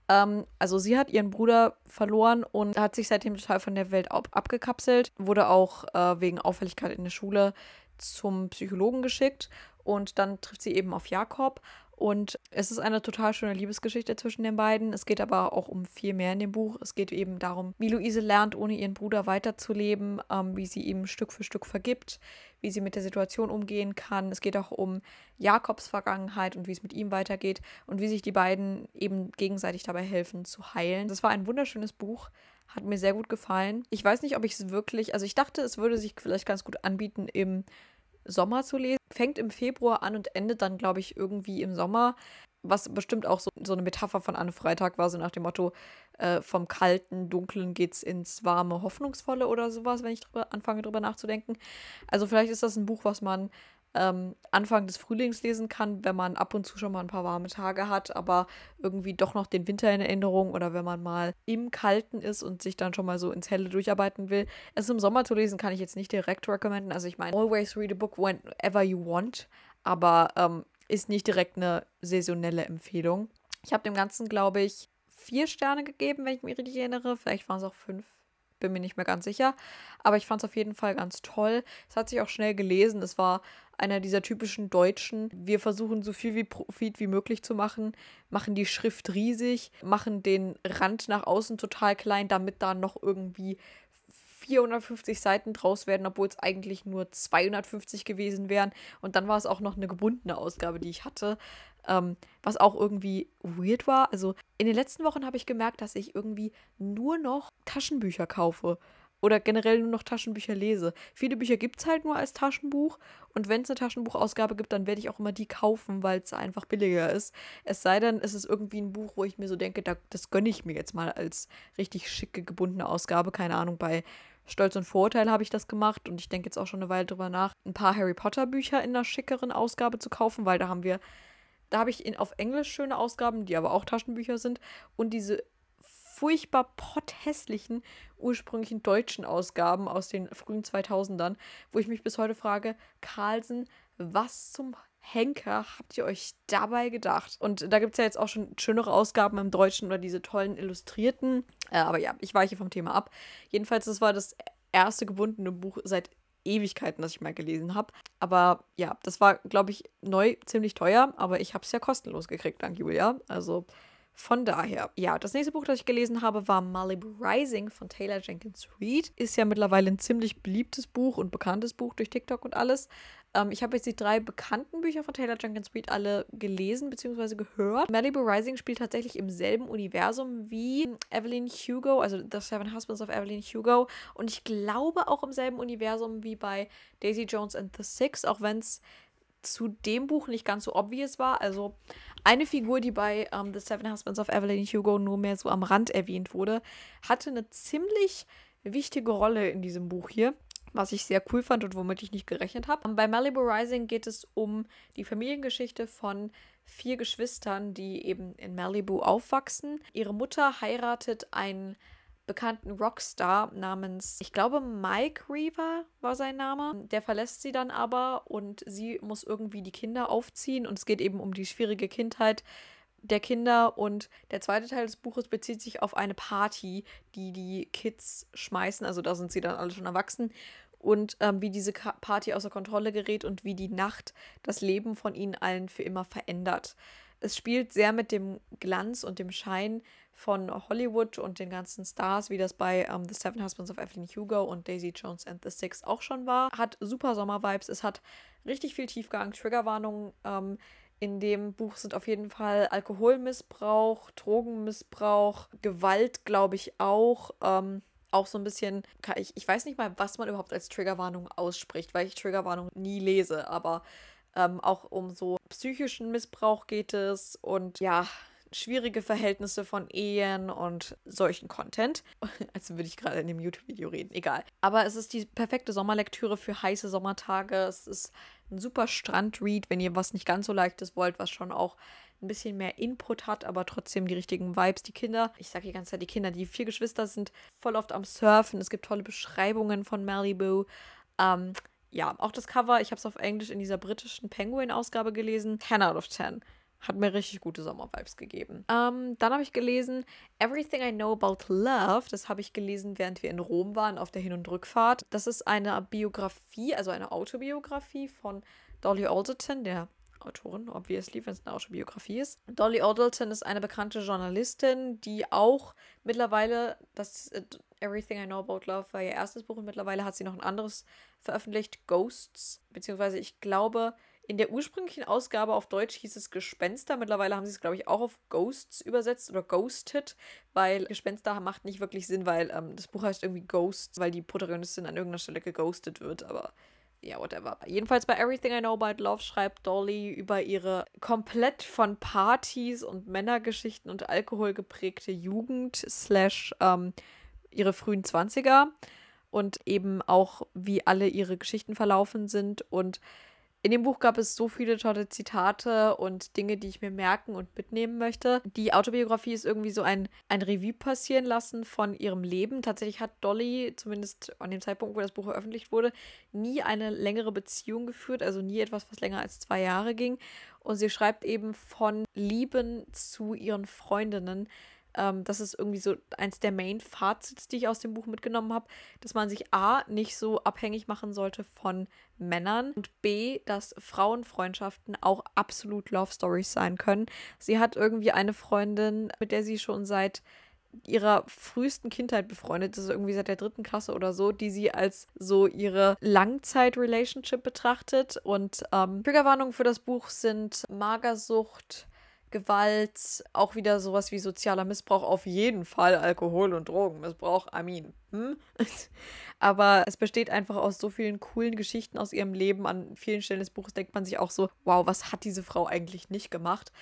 Ähm, also sie hat ihren Bruder verloren und hat sich seitdem total von der Welt ab abgekapselt, wurde auch äh, wegen Auffälligkeit in der Schule zum Psychologen geschickt und dann trifft sie eben auf Jakob Und es ist eine total schöne Liebesgeschichte zwischen den beiden. Es geht aber auch um viel mehr in dem Buch. Es geht eben darum, wie Luise lernt, ohne ihren Bruder weiterzuleben, ähm, wie sie ihm Stück für Stück vergibt, wie sie mit der Situation umgehen kann. Es geht auch um Jakobs Vergangenheit und wie es mit ihm weitergeht und wie sich die beiden eben gegenseitig dabei helfen zu heilen. Das war ein wunderschönes Buch. Hat mir sehr gut gefallen. Ich weiß nicht, ob ich es wirklich, also ich dachte, es würde sich vielleicht ganz gut anbieten im Sommer zu lesen. Fängt im Februar an und endet dann, glaube ich, irgendwie im Sommer. Was bestimmt auch so, so eine Metapher von Anne Freitag war, so nach dem Motto, äh, vom kalten, dunklen geht's ins warme, hoffnungsvolle oder sowas, wenn ich drüber, anfange drüber nachzudenken. Also vielleicht ist das ein Buch, was man ähm, Anfang des Frühlings lesen kann, wenn man ab und zu schon mal ein paar warme Tage hat, aber irgendwie doch noch den Winter in Erinnerung oder wenn man mal im Kalten ist und sich dann schon mal so ins Helle durcharbeiten will. Es im Sommer zu lesen kann ich jetzt nicht direkt recommenden. Also ich meine, always read a book whenever you want, aber ähm, ist nicht direkt eine saisonelle Empfehlung. Ich habe dem Ganzen, glaube ich, vier Sterne gegeben, wenn ich mich richtig erinnere. Vielleicht waren es auch fünf bin mir nicht mehr ganz sicher. Aber ich fand es auf jeden Fall ganz toll. Es hat sich auch schnell gelesen. Es war einer dieser typischen Deutschen. Wir versuchen so viel wie Profit wie möglich zu machen, machen die Schrift riesig, machen den Rand nach außen total klein, damit da noch irgendwie 450 Seiten draus werden, obwohl es eigentlich nur 250 gewesen wären. Und dann war es auch noch eine gebundene Ausgabe, die ich hatte. Ähm, was auch irgendwie weird war. Also in den letzten Wochen habe ich gemerkt, dass ich irgendwie nur noch Taschenbücher kaufe oder generell nur noch Taschenbücher lese. Viele Bücher gibt es halt nur als Taschenbuch und wenn es eine Taschenbuchausgabe gibt, dann werde ich auch immer die kaufen, weil es einfach billiger ist. Es sei denn, es ist irgendwie ein Buch, wo ich mir so denke, da, das gönne ich mir jetzt mal als richtig schicke gebundene Ausgabe. Keine Ahnung, bei Stolz und Vorurteil habe ich das gemacht und ich denke jetzt auch schon eine Weile drüber nach, ein paar Harry Potter Bücher in einer schickeren Ausgabe zu kaufen, weil da haben wir, da habe ich in, auf Englisch schöne Ausgaben, die aber auch Taschenbücher sind und diese furchtbar potthässlichen ursprünglichen deutschen Ausgaben aus den frühen 2000ern, wo ich mich bis heute frage, Carlsen, was zum Henker habt ihr euch dabei gedacht? Und da gibt es ja jetzt auch schon schönere Ausgaben im Deutschen oder diese tollen Illustrierten. Äh, aber ja, ich weiche vom Thema ab. Jedenfalls, das war das erste gebundene Buch seit Ewigkeiten, das ich mal gelesen habe. Aber ja, das war, glaube ich, neu ziemlich teuer, aber ich habe es ja kostenlos gekriegt, dank Julia. Also von daher, ja, das nächste Buch, das ich gelesen habe, war Malibu Rising von Taylor Jenkins Reid. Ist ja mittlerweile ein ziemlich beliebtes Buch und bekanntes Buch durch TikTok und alles. Ähm, ich habe jetzt die drei bekannten Bücher von Taylor Jenkins Reid alle gelesen bzw. gehört. Malibu Rising spielt tatsächlich im selben Universum wie Evelyn Hugo, also The Seven Husbands of Evelyn Hugo. Und ich glaube auch im selben Universum wie bei Daisy Jones and the Six, auch wenn es zu dem Buch nicht ganz so obvious war. Also eine Figur, die bei um, ähm, The Seven Husbands of Evelyn Hugo nur mehr so am Rand erwähnt wurde, hatte eine ziemlich wichtige Rolle in diesem Buch hier was ich sehr cool fand und womit ich nicht gerechnet habe. Bei Malibu Rising geht es um die Familiengeschichte von vier Geschwistern, die eben in Malibu aufwachsen. Ihre Mutter heiratet einen bekannten Rockstar namens, ich glaube, Mike Reaver war sein Name. Der verlässt sie dann aber und sie muss irgendwie die Kinder aufziehen und es geht eben um die schwierige Kindheit der Kinder und der zweite Teil des Buches bezieht sich auf eine Party, die die Kids schmeißen, also da sind sie dann alle schon erwachsen und ähm, wie diese Party außer Kontrolle gerät und wie die Nacht das Leben von ihnen allen für immer verändert. Es spielt sehr mit dem Glanz und dem Schein von Hollywood und den ganzen Stars, wie das bei um, ähm, The Seven Husbands of Evelyn Hugo und Daisy Jones and the Six auch schon war. Hat super Sommer-Vibes. Es hat richtig viel Tiefgang, Triggerwarnungen. Ähm, in dem Buch sind auf jeden Fall Alkoholmissbrauch, Drogenmissbrauch, Gewalt, glaube ich auch. Ähm, auch so ein bisschen, ich, ich weiß nicht mal, was man überhaupt als Triggerwarnung ausspricht, weil ich Triggerwarnung nie lese, aber ähm, auch um so psychischen Missbrauch geht es und ja, schwierige Verhältnisse von Ehen und solchen Content. [laughs] Als würde ich gerade in dem YouTube-Video reden. Egal. Aber es ist die perfekte Sommerlektüre für heiße Sommertage. Es ist ein super Strand-Read, wenn ihr was nicht ganz so leichtes wollt, was schon auch ein bisschen mehr Input hat, aber trotzdem die richtigen Vibes. Die Kinder, ich sage die ganze Zeit, die Kinder, die vier Geschwister sind voll oft am Surfen. Es gibt tolle Beschreibungen von Malibu. Ähm, ja, auch das Cover, ich habe es auf Englisch in dieser britischen Penguin-Ausgabe gelesen. 10 out of 10. Hat mir richtig gute Sommervibes gegeben. Ähm, dann habe ich gelesen Everything I Know About Love. Das habe ich gelesen, während wir in Rom waren auf der Hin- und Rückfahrt. Das ist eine Biografie, also eine Autobiografie von Dolly Alderton, der Autorin, obviously, wenn es eine Autobiografie ist. Dolly Alderton ist eine bekannte Journalistin, die auch mittlerweile, das uh, Everything I Know About Love war ihr erstes Buch und mittlerweile hat sie noch ein anderes veröffentlicht, Ghosts, beziehungsweise ich glaube, in der ursprünglichen Ausgabe auf Deutsch hieß es Gespenster. Mittlerweile haben sie es, glaube ich, auch auf Ghosts übersetzt oder Ghosted, weil Gespenster macht nicht wirklich Sinn, weil ähm, das Buch heißt irgendwie Ghosts, weil die Protagonistin an irgendeiner Stelle geghostet wird, aber ja, whatever. Jedenfalls bei Everything I Know About Love schreibt Dolly über ihre komplett von Partys und Männergeschichten und Alkohol geprägte Jugend slash ähm, ihre frühen Zwanziger und eben auch, wie alle ihre Geschichten verlaufen sind und in dem Buch gab es so viele tolle Zitate und Dinge, die ich mir merken und mitnehmen möchte. Die Autobiografie ist irgendwie so ein, ein Revue passieren lassen von ihrem Leben. Tatsächlich hat Dolly, zumindest an dem Zeitpunkt, wo das Buch veröffentlicht wurde, nie eine längere Beziehung geführt, also nie etwas, was länger als zwei Jahre ging. Und sie schreibt eben von Lieben zu ihren Freundinnen ähm, das ist irgendwie so eins der Main-Fazits, die ich aus dem Buch mitgenommen habe, dass man sich A, nicht so abhängig machen sollte von Männern und B, dass Frauenfreundschaften auch absolut Love Stories sein können. Sie hat irgendwie eine Freundin, mit der sie schon seit ihrer frühesten Kindheit befreundet ist, irgendwie seit der dritten Klasse oder so, die sie als so ihre Langzeit-Relationship betrachtet. Und ähm, Triggerwarnungen für das Buch sind Magersucht, Gewalt, auch wieder sowas wie sozialer Missbrauch, auf jeden Fall Alkohol- und Drogenmissbrauch, mean. Hm? [laughs] Aber es besteht einfach aus so vielen coolen Geschichten aus ihrem Leben. An vielen Stellen des Buches denkt man sich auch so, wow, was hat diese Frau eigentlich nicht gemacht?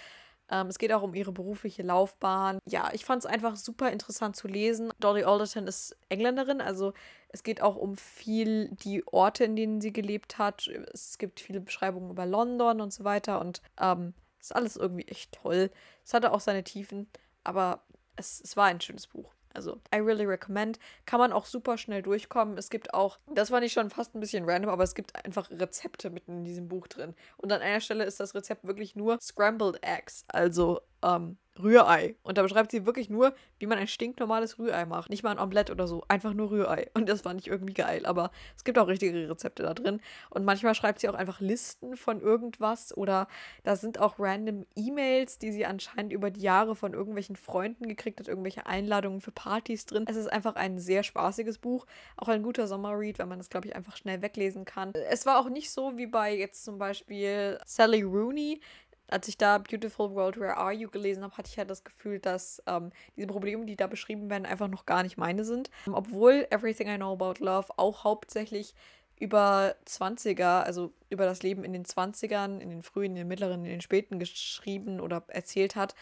Ähm, es geht auch um ihre berufliche Laufbahn. Ja, ich fand es einfach super interessant zu lesen. Dolly Alderton ist Engländerin, also es geht auch um viel die Orte, in denen sie gelebt hat. Es gibt viele Beschreibungen über London und so weiter. Und ähm, ist alles irgendwie echt toll. Es hatte auch seine Tiefen, aber es, es war ein schönes Buch. Also, I really recommend. Kann man auch super schnell durchkommen. Es gibt auch, das fand ich schon fast ein bisschen random, aber es gibt einfach Rezepte mitten in diesem Buch drin. Und an einer Stelle ist das Rezept wirklich nur Scrambled Eggs. Also, ähm, Rührei. Und da beschreibt sie wirklich nur, wie man ein stinknormales Rührei macht. Nicht mal ein Omelett oder so, einfach nur Rührei. [laughs] Und das fand ich irgendwie geil. Aber es gibt auch richtige Rezepte da drin. Und manchmal schreibt sie auch einfach Listen von irgendwas oder da sind auch random E-Mails, die sie anscheinend über die Jahre von irgendwelchen Freunden gekriegt hat, irgendwelche Einladungen für Partys drin. Es ist einfach ein sehr spaßiges Buch. Auch ein guter Sommerread, wenn man das, glaube ich, einfach schnell weglesen kann. Es war auch nicht so wie bei jetzt zum Beispiel Sally Rooney, als ich da Beautiful World, Where Are You gelesen habe, hatte ich ja das Gefühl, dass ähm, diese Probleme, die da beschrieben werden, einfach noch gar nicht meine sind. Obwohl Everything I Know About Love auch hauptsächlich über 20er, also über das Leben in den 20ern, in den frühen, in den mittleren, in den späten geschrieben oder erzählt hat,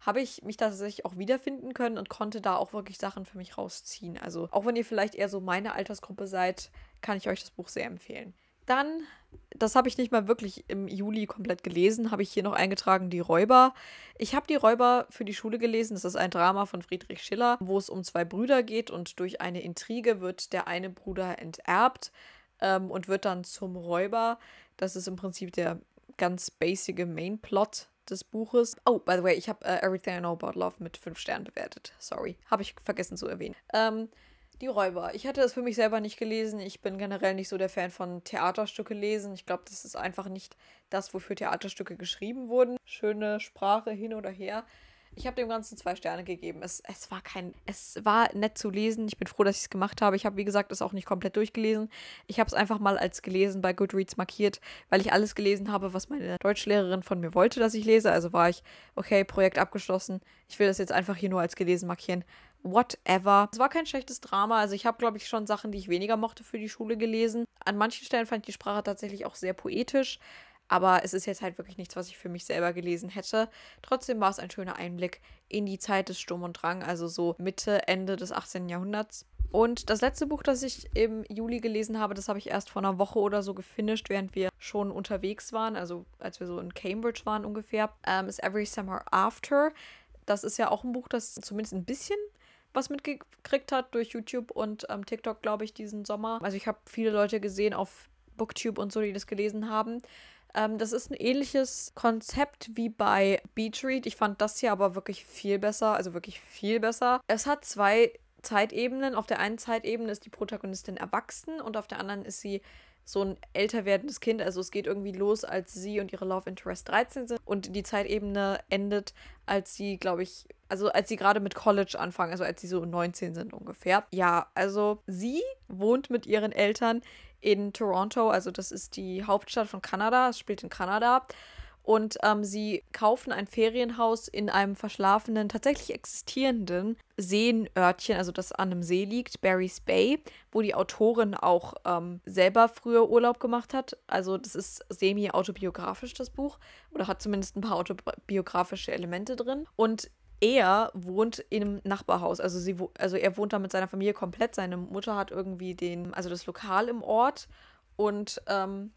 habe ich mich tatsächlich auch wiederfinden können und konnte da auch wirklich Sachen für mich rausziehen. Also auch wenn ihr vielleicht eher so meine Altersgruppe seid, kann ich euch das Buch sehr empfehlen. Dann, das habe ich nicht mal wirklich im Juli komplett gelesen, habe ich hier noch eingetragen, die Räuber. Ich habe die Räuber für die Schule gelesen. Das ist ein Drama von Friedrich Schiller, wo es um zwei Brüder geht und durch eine Intrige wird der eine Bruder enterbt ähm, und wird dann zum Räuber. Das ist im Prinzip der ganz basic Main-Plot des Buches. Oh, by the way, ich habe uh, Everything I Know About Love mit 5 Sternen bewertet. Sorry, habe ich vergessen zu erwähnen. Ähm, die Räuber. Ich hatte es für mich selber nicht gelesen. Ich bin generell nicht so der Fan von Theaterstücke lesen. Ich glaube, das ist einfach nicht das, wofür Theaterstücke geschrieben wurden. Schöne Sprache hin oder her. Ich habe dem Ganzen zwei Sterne gegeben. Es, es war kein, es war nett zu lesen. Ich bin froh, dass ich es gemacht habe. Ich habe, wie gesagt, es auch nicht komplett durchgelesen. Ich habe es einfach mal als gelesen bei Goodreads markiert, weil ich alles gelesen habe, was meine Deutschlehrerin von mir wollte, dass ich lese. Also war ich, okay, Projekt abgeschlossen. Ich will das jetzt einfach hier nur als gelesen markieren whatever. Es war kein schlechtes Drama. Also ich habe, glaube ich, schon Sachen, die ich weniger mochte für die Schule gelesen. An manchen Stellen fand ich die Sprache tatsächlich auch sehr poetisch. Aber es ist jetzt halt wirklich nichts, was ich für mich selber gelesen hätte. Trotzdem war es ein schöner Einblick in die Zeit des Sturm und Drang, also so Mitte, Ende des 18. Jahrhunderts. Und das letzte Buch, das ich im Juli gelesen habe, das habe ich erst vor einer Woche oder so gefinisht, während wir schon unterwegs waren, also als wir so in Cambridge waren ungefähr, ähm, ist Every Summer After. Das ist ja auch ein Buch, das zumindest ein bisschen was mitgekriegt hat durch YouTube und ähm, TikTok, glaube ich, diesen Sommer. Also ich habe viele Leute gesehen auf Booktube und so, die das gelesen haben. Ähm, das ist ein ähnliches Konzept wie bei Beach Read. Ich fand das hier aber wirklich viel besser, also wirklich viel besser. Es hat zwei Zeitebenen. Auf der einen Zeitebene ist die Protagonistin erwachsen und auf der anderen ist sie so ein älter werdendes Kind. Also es geht irgendwie los, als sie und ihre Love Interest 13 sind und die Zeitebene endet, als sie, glaube ich, also als sie gerade mit College anfangen, also als sie so 19 sind ungefähr. Ja, also sie wohnt mit ihren Eltern in Toronto, also das ist die Hauptstadt von Kanada, es spielt in Kanada. Und ähm, sie kaufen ein Ferienhaus in einem verschlafenen, tatsächlich existierenden Seenörtchen, also das an einem See liegt, Barry's Bay, wo die Autorin auch ähm, selber früher Urlaub gemacht hat. Also das ist semi-autobiografisch, das Buch. Oder hat zumindest ein paar autobiografische Elemente drin. Und er wohnt einem Nachbarhaus. Also, sie, also er wohnt da mit seiner Familie komplett. Seine Mutter hat irgendwie den, also das Lokal im Ort. Und ähm,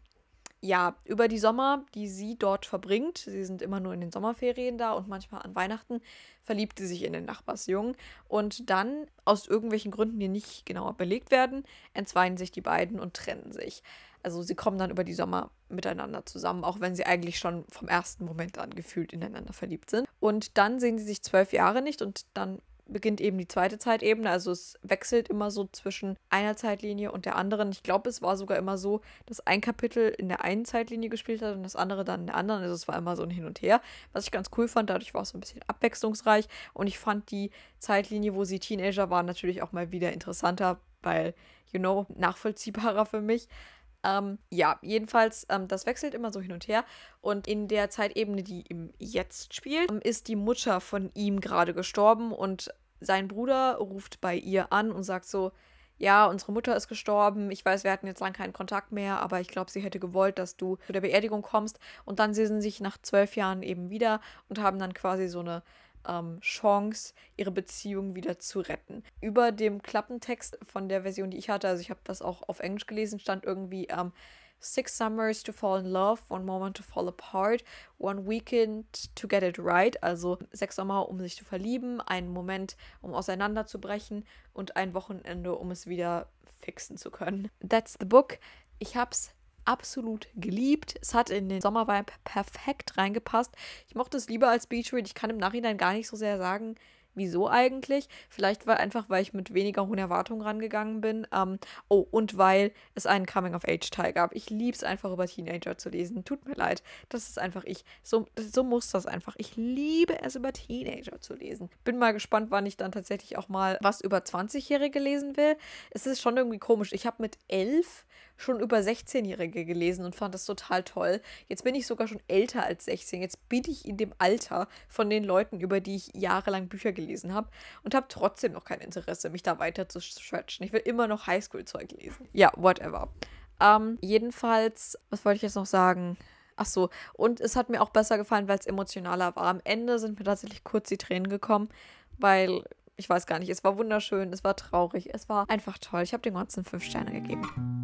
ja, über die Sommer, die sie dort verbringt, sie sind immer nur in den Sommerferien da und manchmal an Weihnachten, verliebt sie sich in den Nachbarsjungen. Und dann, aus irgendwelchen Gründen, die nicht genauer belegt werden, entzweien sich die beiden und trennen sich. Also sie kommen dann über die Sommer miteinander zusammen, auch wenn sie eigentlich schon vom ersten Moment an gefühlt ineinander verliebt sind. Und dann sehen sie sich zwölf Jahre nicht und dann beginnt eben die zweite Zeitebene. Also es wechselt immer so zwischen einer Zeitlinie und der anderen. Ich glaube, es war sogar immer so, dass ein Kapitel in der einen Zeitlinie gespielt hat und das andere dann in der anderen. Also es war immer so ein Hin und Her, was ich ganz cool fand. Dadurch war es so ein bisschen abwechslungsreich und ich fand die Zeitlinie, wo sie Teenager waren, natürlich auch mal wieder interessanter, weil, you know, nachvollziehbarer für mich. Ähm, ja, jedenfalls, ähm, das wechselt immer so hin und her. Und in der Zeitebene, die im Jetzt spielt, ähm, ist die Mutter von ihm gerade gestorben und sein Bruder ruft bei ihr an und sagt so, ja, unsere Mutter ist gestorben. Ich weiß, wir hatten jetzt lange keinen Kontakt mehr, aber ich glaube, sie hätte gewollt, dass du zu der Beerdigung kommst. Und dann sehen sie sich nach zwölf Jahren eben wieder und haben dann quasi so eine ähm, Chance, ihre Beziehung wieder zu retten. Über dem Klappentext von der Version, die ich hatte, also ich habe das auch auf Englisch gelesen, stand irgendwie ähm, Six Summers to Fall in Love, One Moment to Fall Apart, One Weekend to Get It Right. Also sechs Sommer, um sich zu verlieben, einen Moment, um auseinanderzubrechen und ein Wochenende, um es wieder fixen zu können. That's the book. Ich habe es absolut geliebt. Es hat in den Sommervibe perfekt reingepasst. Ich mochte es lieber als Beachread. Ich kann im Nachhinein gar nicht so sehr sagen, Wieso eigentlich? Vielleicht war einfach, weil ich mit weniger hohen Erwartungen rangegangen bin. Ähm, oh, und weil es einen Coming-of-Age-Teil gab. Ich liebe es einfach über Teenager zu lesen. Tut mir leid. Das ist einfach ich. So, so muss das einfach. Ich liebe es über Teenager zu lesen. Bin mal gespannt, wann ich dann tatsächlich auch mal was über 20-Jährige lesen will. Es ist schon irgendwie komisch. Ich habe mit elf schon über 16-Jährige gelesen und fand das total toll. Jetzt bin ich sogar schon älter als 16. Jetzt bin ich in dem Alter von den Leuten, über die ich jahrelang Bücher gelesen habe und habe trotzdem noch kein Interesse, mich da weiter zu stretchen. Ich will immer noch Highschool-Zeug lesen. Ja, whatever. Ähm, jedenfalls, was wollte ich jetzt noch sagen? Ach so, und es hat mir auch besser gefallen, weil es emotionaler war. Am Ende sind mir tatsächlich kurz die Tränen gekommen, weil ich weiß gar nicht, es war wunderschön, es war traurig, es war einfach toll. Ich habe den ganzen fünf Sterne gegeben.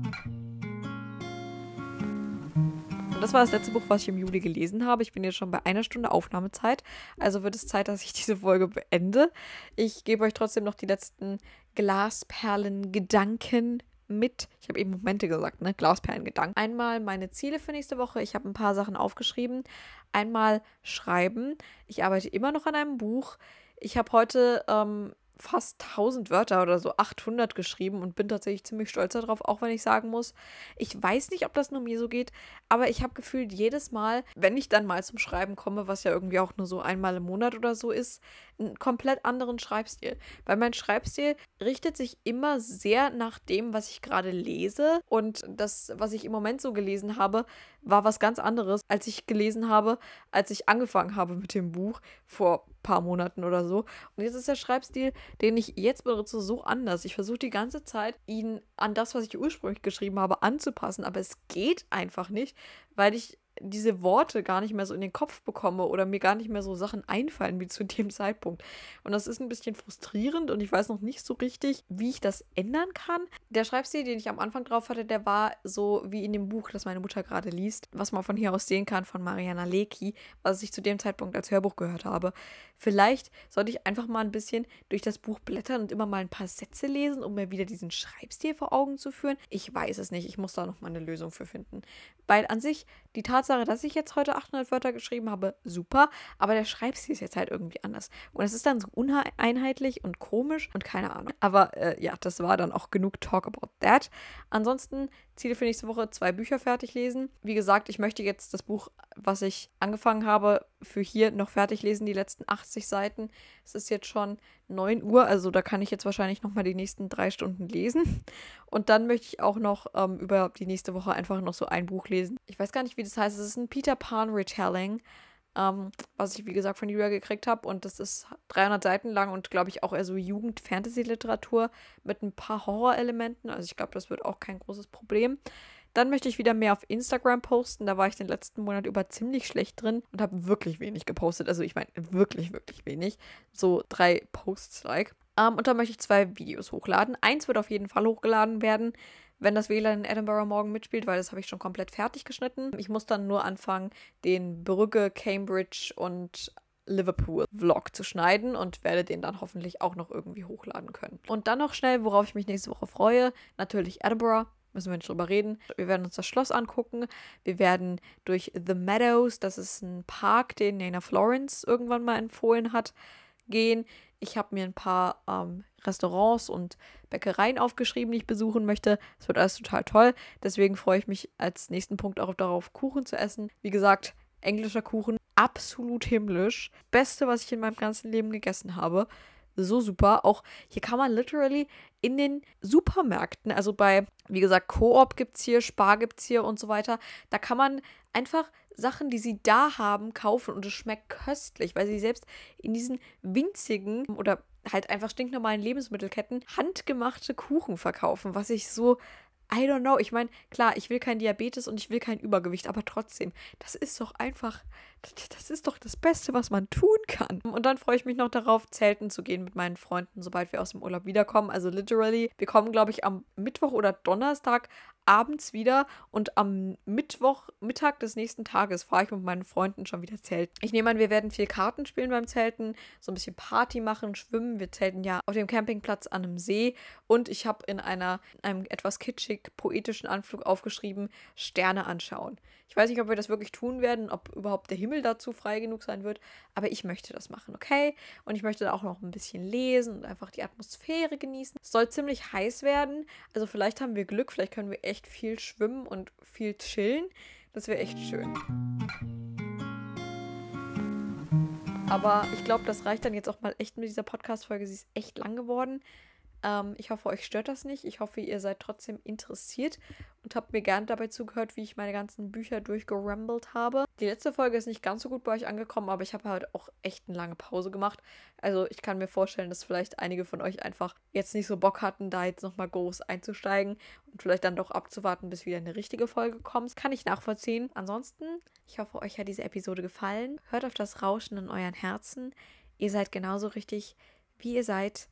Und das war das letzte Buch, was ich im Juli gelesen habe. Ich bin jetzt schon bei einer Stunde Aufnahmezeit. Also wird es Zeit, dass ich [laughs] diese Folge beende. Ich gebe euch trotzdem noch die letzten Glasperlen-Gedanken mit. Ich habe eben Momente gesagt, ne? Glasperlen-Gedanken. Einmal meine Ziele für nächste Woche. Ich habe ein paar Sachen aufgeschrieben. Einmal schreiben. Ich arbeite immer noch an einem Buch. Ich habe heute ähm, fast 1000 Wörter oder so 800 geschrieben und bin tatsächlich ziemlich stolz darauf, auch wenn ich sagen muss, ich weiß nicht, ob das nur mir so geht, aber ich habe gefühlt jedes Mal, wenn ich dann mal zum Schreiben komme, was ja irgendwie auch nur so einmal im Monat oder so ist, einen komplett anderen Schreibstil. Weil mein Schreibstil richtet sich immer sehr nach dem, was ich gerade lese und das, was ich im Moment so gelesen habe, war was ganz anderes, als ich gelesen habe, als ich angefangen habe mit dem Buch vor paar Monaten oder so. Und jetzt ist der Schreibstil, den ich jetzt benutze, so anders. Ich versuche die ganze Zeit, ihn an das, was ich ursprünglich geschrieben habe, anzupassen, aber es geht einfach nicht, weil ich diese Worte gar nicht mehr so in den Kopf bekomme oder mir gar nicht mehr so Sachen einfallen wie zu dem Zeitpunkt. Und das ist ein bisschen frustrierend und ich weiß noch nicht so richtig, wie ich das ändern kann. Der Schreibstil, den ich am Anfang drauf hatte, der war so wie in dem Buch, das meine Mutter gerade liest, was man von hier aus sehen kann von Mariana Lecki, was ich zu dem Zeitpunkt als Hörbuch gehört habe. Vielleicht sollte ich einfach mal ein bisschen durch das Buch blättern und immer mal ein paar Sätze lesen, um mir wieder diesen Schreibstil vor Augen zu führen. Ich weiß es nicht. Ich muss da noch mal eine Lösung für finden. Weil an sich die Tatsache, Tatsache, dass ich jetzt heute 800 Wörter geschrieben habe, super, aber der Schreibstil ist jetzt halt irgendwie anders. Und es ist dann so uneinheitlich und komisch und keine Ahnung. Aber äh, ja, das war dann auch genug Talk about that. Ansonsten Ziele für nächste Woche, zwei Bücher fertig lesen. Wie gesagt, ich möchte jetzt das Buch, was ich angefangen habe, für hier noch fertig lesen, die letzten 80 Seiten. Es ist jetzt schon 9 Uhr, also da kann ich jetzt wahrscheinlich noch mal die nächsten drei Stunden lesen. Und dann möchte ich auch noch ähm, über die nächste Woche einfach noch so ein Buch lesen. Ich weiß gar nicht, wie das heißt. Es ist ein Peter Pan Retelling ähm, was ich wie gesagt von Julia gekriegt habe. Und das ist 300 Seiten lang und glaube ich auch eher so Jugend-Fantasy-Literatur mit ein paar Horrorelementen. Also ich glaube, das wird auch kein großes Problem. Dann möchte ich wieder mehr auf Instagram posten. Da war ich den letzten Monat über ziemlich schlecht drin und habe wirklich wenig gepostet. Also ich meine wirklich, wirklich wenig. So drei Posts like. Um, ähm, und dann möchte ich zwei Videos hochladen. Eins wird auf jeden Fall hochgeladen werden wenn das WLAN in Edinburgh morgen mitspielt, weil das habe ich schon komplett fertig geschnitten. Ich muss dann nur anfangen, den Brügge, Cambridge und Liverpool-Vlog zu schneiden und werde den dann hoffentlich auch noch irgendwie hochladen können. Und dann noch schnell, worauf ich mich nächste Woche freue, natürlich Edinburgh. Müssen wir nicht drüber reden. Wir werden uns das Schloss angucken. Wir werden durch The Meadows, das ist ein Park, den Nana Florence irgendwann mal empfohlen hat, gehen. Ich habe mir ein paar ähm, Restaurants und Bäckereien aufgeschrieben, die ich besuchen möchte. Es wird alles total toll. Deswegen freue ich mich als nächsten Punkt auch darauf, Kuchen zu essen. Wie gesagt, englischer Kuchen, absolut himmlisch. Beste, was ich in meinem ganzen Leben gegessen habe. So super. Auch hier kann man literally in den Supermärkten, also bei, wie gesagt, Coop gibt es hier, Spar gibt es hier und so weiter, da kann man einfach Sachen, die sie da haben, kaufen und es schmeckt köstlich, weil sie selbst in diesen winzigen oder halt einfach stinknormalen Lebensmittelketten handgemachte Kuchen verkaufen, was ich so I don't know. Ich meine, klar, ich will kein Diabetes und ich will kein Übergewicht, aber trotzdem, das ist doch einfach, das ist doch das Beste, was man tun kann. Und dann freue ich mich noch darauf, zelten zu gehen mit meinen Freunden, sobald wir aus dem Urlaub wiederkommen. Also literally, wir kommen, glaube ich, am Mittwoch oder Donnerstag abends wieder und am Mittwoch, Mittag des nächsten Tages fahre ich mit meinen Freunden schon wieder zelten. Ich nehme an, wir werden viel Karten spielen beim Zelten, so ein bisschen Party machen, schwimmen. Wir zelten ja auf dem Campingplatz an einem See und ich habe in einer, einem etwas kitschig poetischen Anflug aufgeschrieben, Sterne anschauen. Ich weiß nicht, ob wir das wirklich tun werden, ob überhaupt der Himmel dazu frei genug sein wird, aber ich möchte das machen, okay? Und ich möchte da auch noch ein bisschen lesen und einfach die Atmosphäre genießen. Es soll ziemlich heiß werden, also vielleicht haben wir Glück, vielleicht können wir echt viel schwimmen und viel chillen. Das wäre echt schön. Aber ich glaube, das reicht dann jetzt auch mal echt mit dieser Podcast-Folge. Sie ist echt lang geworden. Ähm, ich hoffe, euch stört das nicht. Ich hoffe, ihr seid trotzdem interessiert und habt mir gerne dabei zugehört, wie ich meine ganzen Bücher durchgerambelt habe. Die letzte Folge ist nicht ganz so gut bei euch angekommen, aber ich habe halt auch echt eine lange Pause gemacht. Also ich kann mir vorstellen, dass vielleicht einige von euch einfach jetzt nicht so Bock hatten, da jetzt nochmal groß einzusteigen und vielleicht dann doch abzuwarten, bis wieder eine richtige Folge kommt. Kann ich nachvollziehen. Ansonsten, ich hoffe, euch hat diese Episode gefallen. Hört auf das Rauschen in euren Herzen. Ihr seid genauso richtig, wie ihr seid,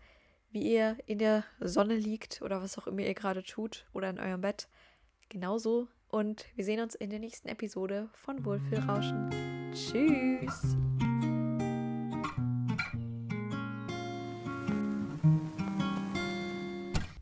wie ihr in der Sonne liegt oder was auch immer ihr gerade tut oder in eurem Bett genauso. Und wir sehen uns in der nächsten Episode von Wohlfühlrauschen. Tschüss!